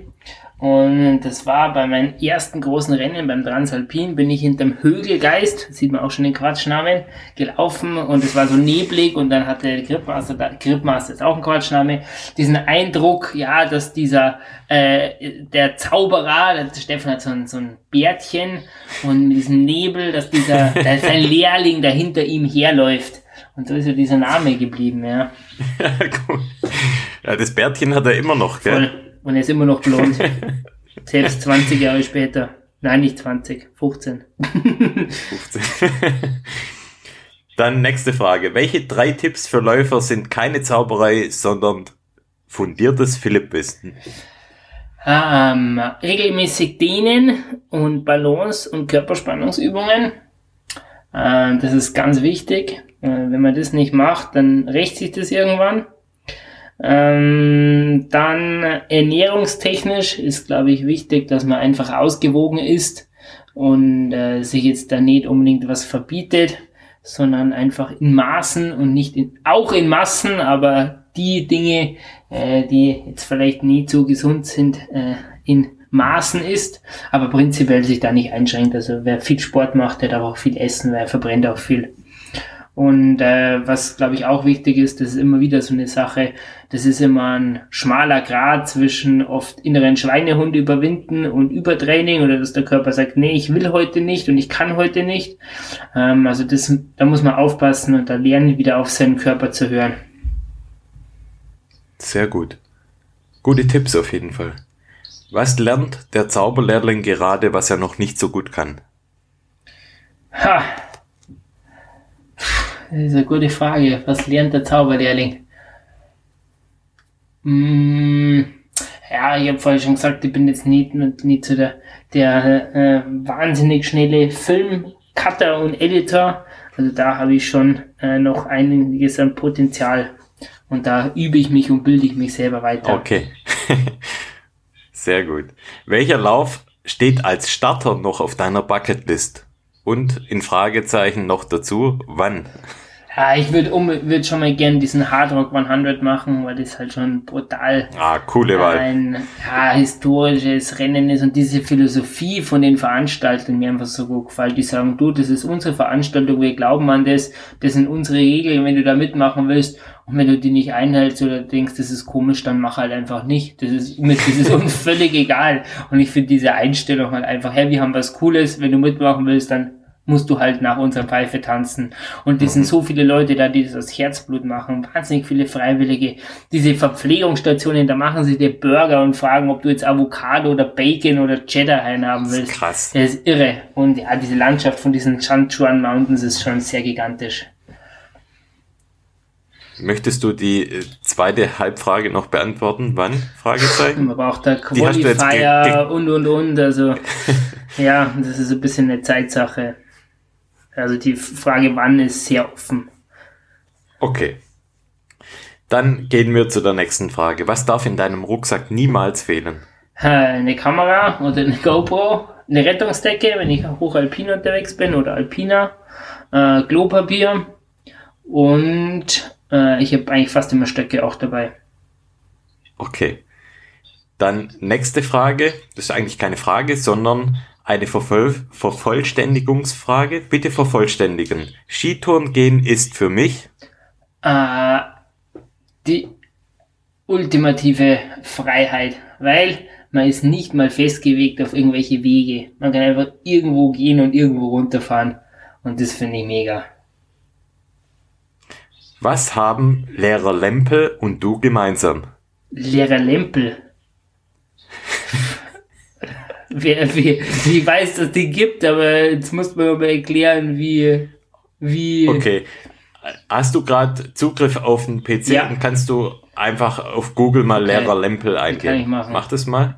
Und das war bei meinem ersten großen Rennen beim Transalpin, bin ich hinterm Högelgeist, sieht man auch schon den Quatschnamen, gelaufen und es war so neblig und dann hatte Gripmaster, Gripmaster ist auch ein Quatschname, diesen Eindruck, ja, dass dieser, äh, der Zauberer, der Stefan hat so ein, so ein Bärtchen und mit diesem Nebel, dass dieser, da ist ein Lehrling, der hinter ihm herläuft. Und so ist ja dieser Name geblieben, ja. ja, cool. ja das Bärtchen hat er immer noch, gell? Voll. Und er ist immer noch blond. Selbst 20 Jahre später. Nein, nicht 20, 15. 15. Dann nächste Frage. Welche drei Tipps für Läufer sind keine Zauberei, sondern fundiertes Philipp-Wissen? Ähm, regelmäßig dehnen und Balance- und Körperspannungsübungen. Äh, das ist ganz wichtig. Äh, wenn man das nicht macht, dann rächt sich das irgendwann. Ähm, dann ernährungstechnisch ist, glaube ich, wichtig, dass man einfach ausgewogen ist und äh, sich jetzt da nicht unbedingt was verbietet, sondern einfach in Maßen und nicht in, auch in Massen, aber die Dinge, äh, die jetzt vielleicht nie so gesund sind, äh, in Maßen ist, aber prinzipiell sich da nicht einschränkt. Also wer viel Sport macht, der darf auch viel essen, wer verbrennt auch viel. Und äh, was, glaube ich, auch wichtig ist, das ist immer wieder so eine Sache, das ist immer ein schmaler Grad zwischen oft inneren Schweinehund überwinden und Übertraining oder dass der Körper sagt, nee, ich will heute nicht und ich kann heute nicht. Ähm, also das, da muss man aufpassen und da lernen, wieder auf seinen Körper zu hören. Sehr gut. Gute Tipps auf jeden Fall. Was lernt der Zauberlehrling gerade, was er noch nicht so gut kann? Ha, das ist eine gute Frage. Was lernt der Zauberlehrling? Hm, ja, ich habe vorhin schon gesagt, ich bin jetzt nicht, nicht so der, der äh, wahnsinnig schnelle Filmcutter und Editor. Also da habe ich schon äh, noch einiges an Potenzial. Und da übe ich mich und bilde ich mich selber weiter. Okay. Sehr gut. Welcher Lauf steht als Starter noch auf deiner Bucketlist? Und in Fragezeichen noch dazu, wann? Ja, ich würde um, würd schon mal gern diesen Hard Rock 100 machen, weil das halt schon brutal ah, coole Wahl. ein ja, historisches Rennen ist und diese Philosophie von den Veranstaltern mir einfach so gut gefällt. Die sagen, du, das ist unsere Veranstaltung, wir glauben an das, das sind unsere Regeln, wenn du da mitmachen willst und wenn du die nicht einhältst oder denkst, das ist komisch, dann mach halt einfach nicht. Das ist, das ist uns völlig egal. Und ich finde diese Einstellung halt einfach, hey, wir haben was Cooles, wenn du mitmachen willst, dann musst du halt nach unserer Pfeife tanzen. Und es sind mhm. so viele Leute da, die das aus Herzblut machen, wahnsinnig viele Freiwillige. Diese Verpflegungsstationen, da machen sie dir Burger und fragen, ob du jetzt Avocado oder Bacon oder Cheddar haben willst. Das ist krass. Das ist irre. Und ja, diese Landschaft von diesen Chanchuan Mountains ist schon sehr gigantisch. Möchtest du die äh, zweite Halbfrage noch beantworten? Wann? Fragezeichen? Man braucht da Qualifier und und und. Also ja, das ist ein bisschen eine Zeitsache. Also die Frage wann ist sehr offen. Okay. Dann gehen wir zu der nächsten Frage. Was darf in deinem Rucksack niemals fehlen? Eine Kamera oder eine GoPro, eine Rettungsdecke, wenn ich hochalpin unterwegs bin oder Alpina, äh, Klopapier und äh, ich habe eigentlich fast immer Stöcke auch dabei. Okay. Dann nächste Frage. Das ist eigentlich keine Frage, sondern eine Vervoll Vervollständigungsfrage. Bitte vervollständigen. Skitouren gehen ist für mich äh, die ultimative Freiheit, weil man ist nicht mal festgelegt auf irgendwelche Wege. Man kann einfach irgendwo gehen und irgendwo runterfahren. Und das finde ich mega. Was haben Lehrer Lempel und du gemeinsam? Lehrer Lempel? wer, wer, ich weiß, dass die gibt, aber jetzt muss man mal erklären, wie, wie. Okay. Hast du gerade Zugriff auf den PC ja. und kannst du einfach auf Google mal okay. Lehrer Lempel eingeben? Kann ich machen. Mach das mal.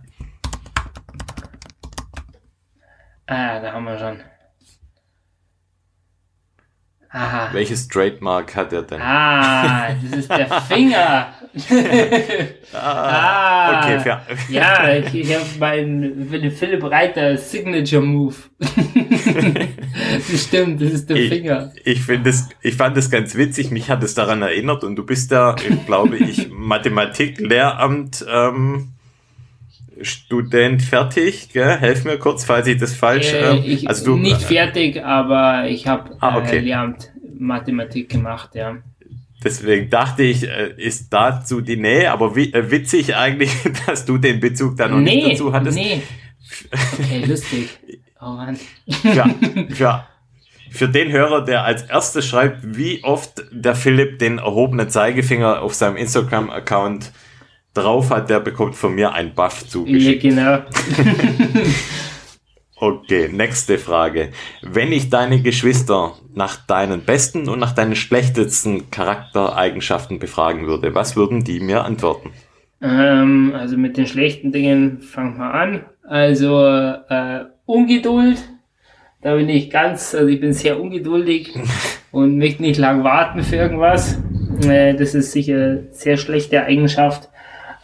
Ah, da haben wir schon. Aha. Welches Trademark hat er denn? Ah, das ist der Finger. ah, ah, okay, fair. ja, ich, ich habe meinen Philipp Reiter Signature Move. das stimmt, das ist der ich, Finger. Ich finde das, ich fand das ganz witzig. Mich hat es daran erinnert und du bist da, glaube ich, Mathematik Lehramt. Ähm, Student fertig, gell? Helf mir kurz, falls ich das falsch. Äh, ähm, ich, also du, nicht fertig, aber ich habe ah, okay. äh, Lehramt Mathematik gemacht, ja. Deswegen dachte ich, äh, ist dazu die Nähe, aber äh, witzig eigentlich, dass du den Bezug da noch nee, nicht dazu hattest. Nee. Okay, lustig. Oh Mann. Für, für, für den Hörer, der als erstes schreibt, wie oft der Philipp den erhobenen Zeigefinger auf seinem Instagram-Account drauf hat, der bekommt von mir ein Buff zugeschickt. Ja, genau. okay, nächste Frage. Wenn ich deine Geschwister nach deinen besten und nach deinen schlechtesten Charaktereigenschaften befragen würde, was würden die mir antworten? Ähm, also mit den schlechten Dingen fangen wir an. Also äh, Ungeduld, Da bin ich ganz, also ich bin sehr ungeduldig und möchte nicht lang warten für irgendwas. Äh, das ist sicher eine sehr schlechte Eigenschaft.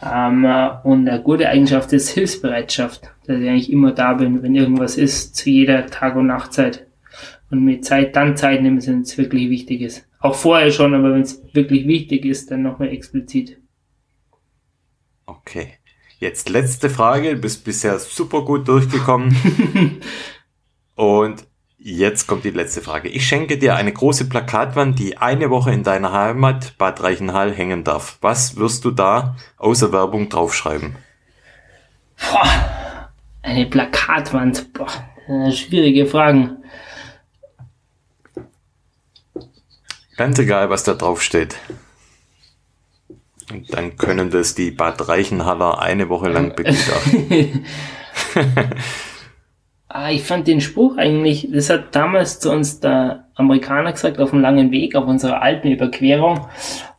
Ähm, und eine gute Eigenschaft ist Hilfsbereitschaft, dass ich eigentlich immer da bin, wenn irgendwas ist, zu jeder Tag- und Nachtzeit. Und mir Zeit, dann Zeit nehmen, wenn es wirklich wichtig ist. Auch vorher schon, aber wenn es wirklich wichtig ist, dann nochmal explizit. Okay. Jetzt letzte Frage. Du bist bisher super gut durchgekommen. und Jetzt kommt die letzte Frage. Ich schenke dir eine große Plakatwand, die eine Woche in deiner Heimat Bad Reichenhall hängen darf. Was wirst du da außer Werbung draufschreiben? Boah, eine Plakatwand. Boah, schwierige Fragen. Ganz egal, was da drauf steht. Und dann können das die Bad Reichenhaller eine Woche lang begutachten. Ah, ich fand den Spruch eigentlich, das hat damals zu uns der Amerikaner gesagt, auf dem langen Weg, auf unserer alten Überquerung.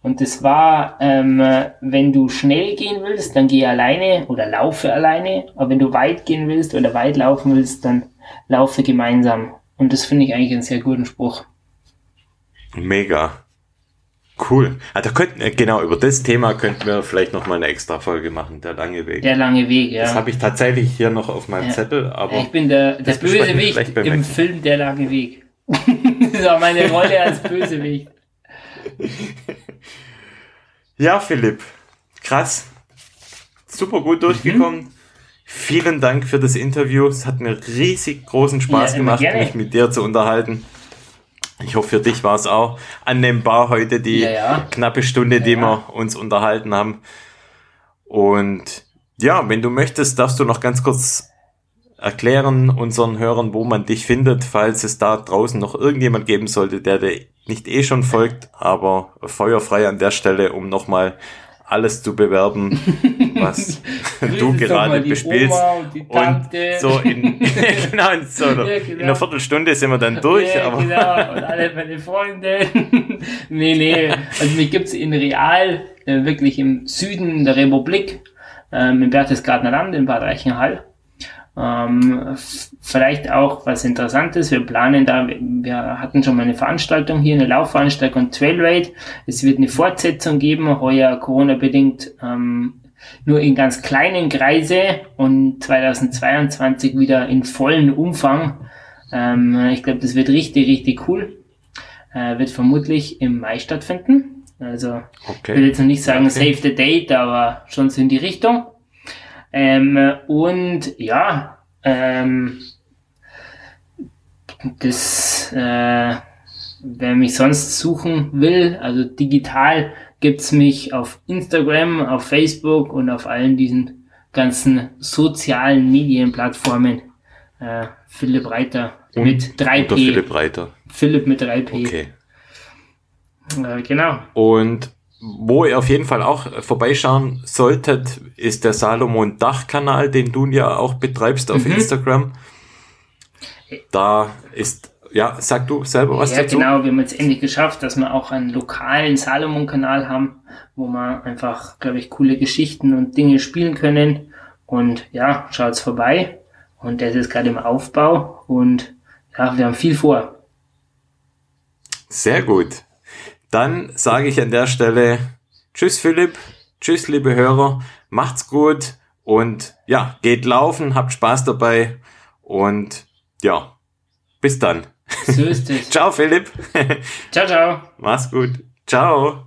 Und das war, ähm, wenn du schnell gehen willst, dann geh alleine oder laufe alleine. Aber wenn du weit gehen willst oder weit laufen willst, dann laufe gemeinsam. Und das finde ich eigentlich einen sehr guten Spruch. Mega. Cool. Da könnten, äh, genau, über das Thema könnten wir vielleicht noch mal eine extra Folge machen, der lange Weg. Der lange Weg, ja. Das habe ich tatsächlich hier noch auf meinem ja. Zettel, aber. Ich bin der, der Bösewicht im Film Der lange Weg. das war meine Rolle als Bösewicht. ja, Philipp. Krass. Super gut durchgekommen. Mhm. Vielen Dank für das Interview. Es hat mir riesig großen Spaß ja, gemacht, mich mit dir zu unterhalten. Ich hoffe, für dich war es auch annehmbar heute die ja, ja. knappe Stunde, die ja, wir uns unterhalten haben. Und ja, wenn du möchtest, darfst du noch ganz kurz erklären unseren Hörern, wo man dich findet, falls es da draußen noch irgendjemand geben sollte, der dir nicht eh schon folgt, aber feuerfrei an der Stelle, um nochmal alles zu bewerben, was du gerade bespielst. Und, und, so in, genau, in, so ja, genau. in einer Viertelstunde sind wir dann durch. Ja, aber genau, und alle meine Freunde. nee, nee, also mich gibt's in Real, äh, wirklich im Süden der Republik, ähm, im Berchtesgadener Land, in Bad Reichenhall. Ähm, vielleicht auch was Interessantes. Wir planen da, wir hatten schon mal eine Veranstaltung hier, eine Laufveranstaltung Trailraid. Es wird eine Fortsetzung geben, heuer Corona-bedingt ähm, nur in ganz kleinen Kreise und 2022 wieder in vollen Umfang. Ähm, ich glaube, das wird richtig, richtig cool. Äh, wird vermutlich im Mai stattfinden. Also okay. ich will jetzt noch nicht sagen okay. save the date, aber schon so in die Richtung. Ähm, und ja, ähm, das, äh, wer mich sonst suchen will, also digital gibt's mich auf Instagram, auf Facebook und auf allen diesen ganzen sozialen Medienplattformen. Äh, Philipp Reiter und, mit 3P. Philipp Reiter. Philipp mit 3P. Okay. Äh, genau. Und wo ihr auf jeden Fall auch vorbeischauen solltet, ist der Salomon Dach-Kanal, den du ja auch betreibst auf mhm. Instagram. Da ist, ja, sag du selber was ja, dazu. Ja, genau, wir haben jetzt endlich geschafft, dass wir auch einen lokalen Salomon-Kanal haben, wo wir einfach, glaube ich, coole Geschichten und Dinge spielen können. Und ja, schaut's vorbei. Und der ist jetzt gerade im Aufbau und ja, wir haben viel vor. Sehr gut. Dann sage ich an der Stelle Tschüss Philipp, Tschüss liebe Hörer, macht's gut und ja, geht laufen, habt Spaß dabei und ja, bis dann. So ist es. ciao Philipp. Ciao, ciao. Mach's gut. Ciao.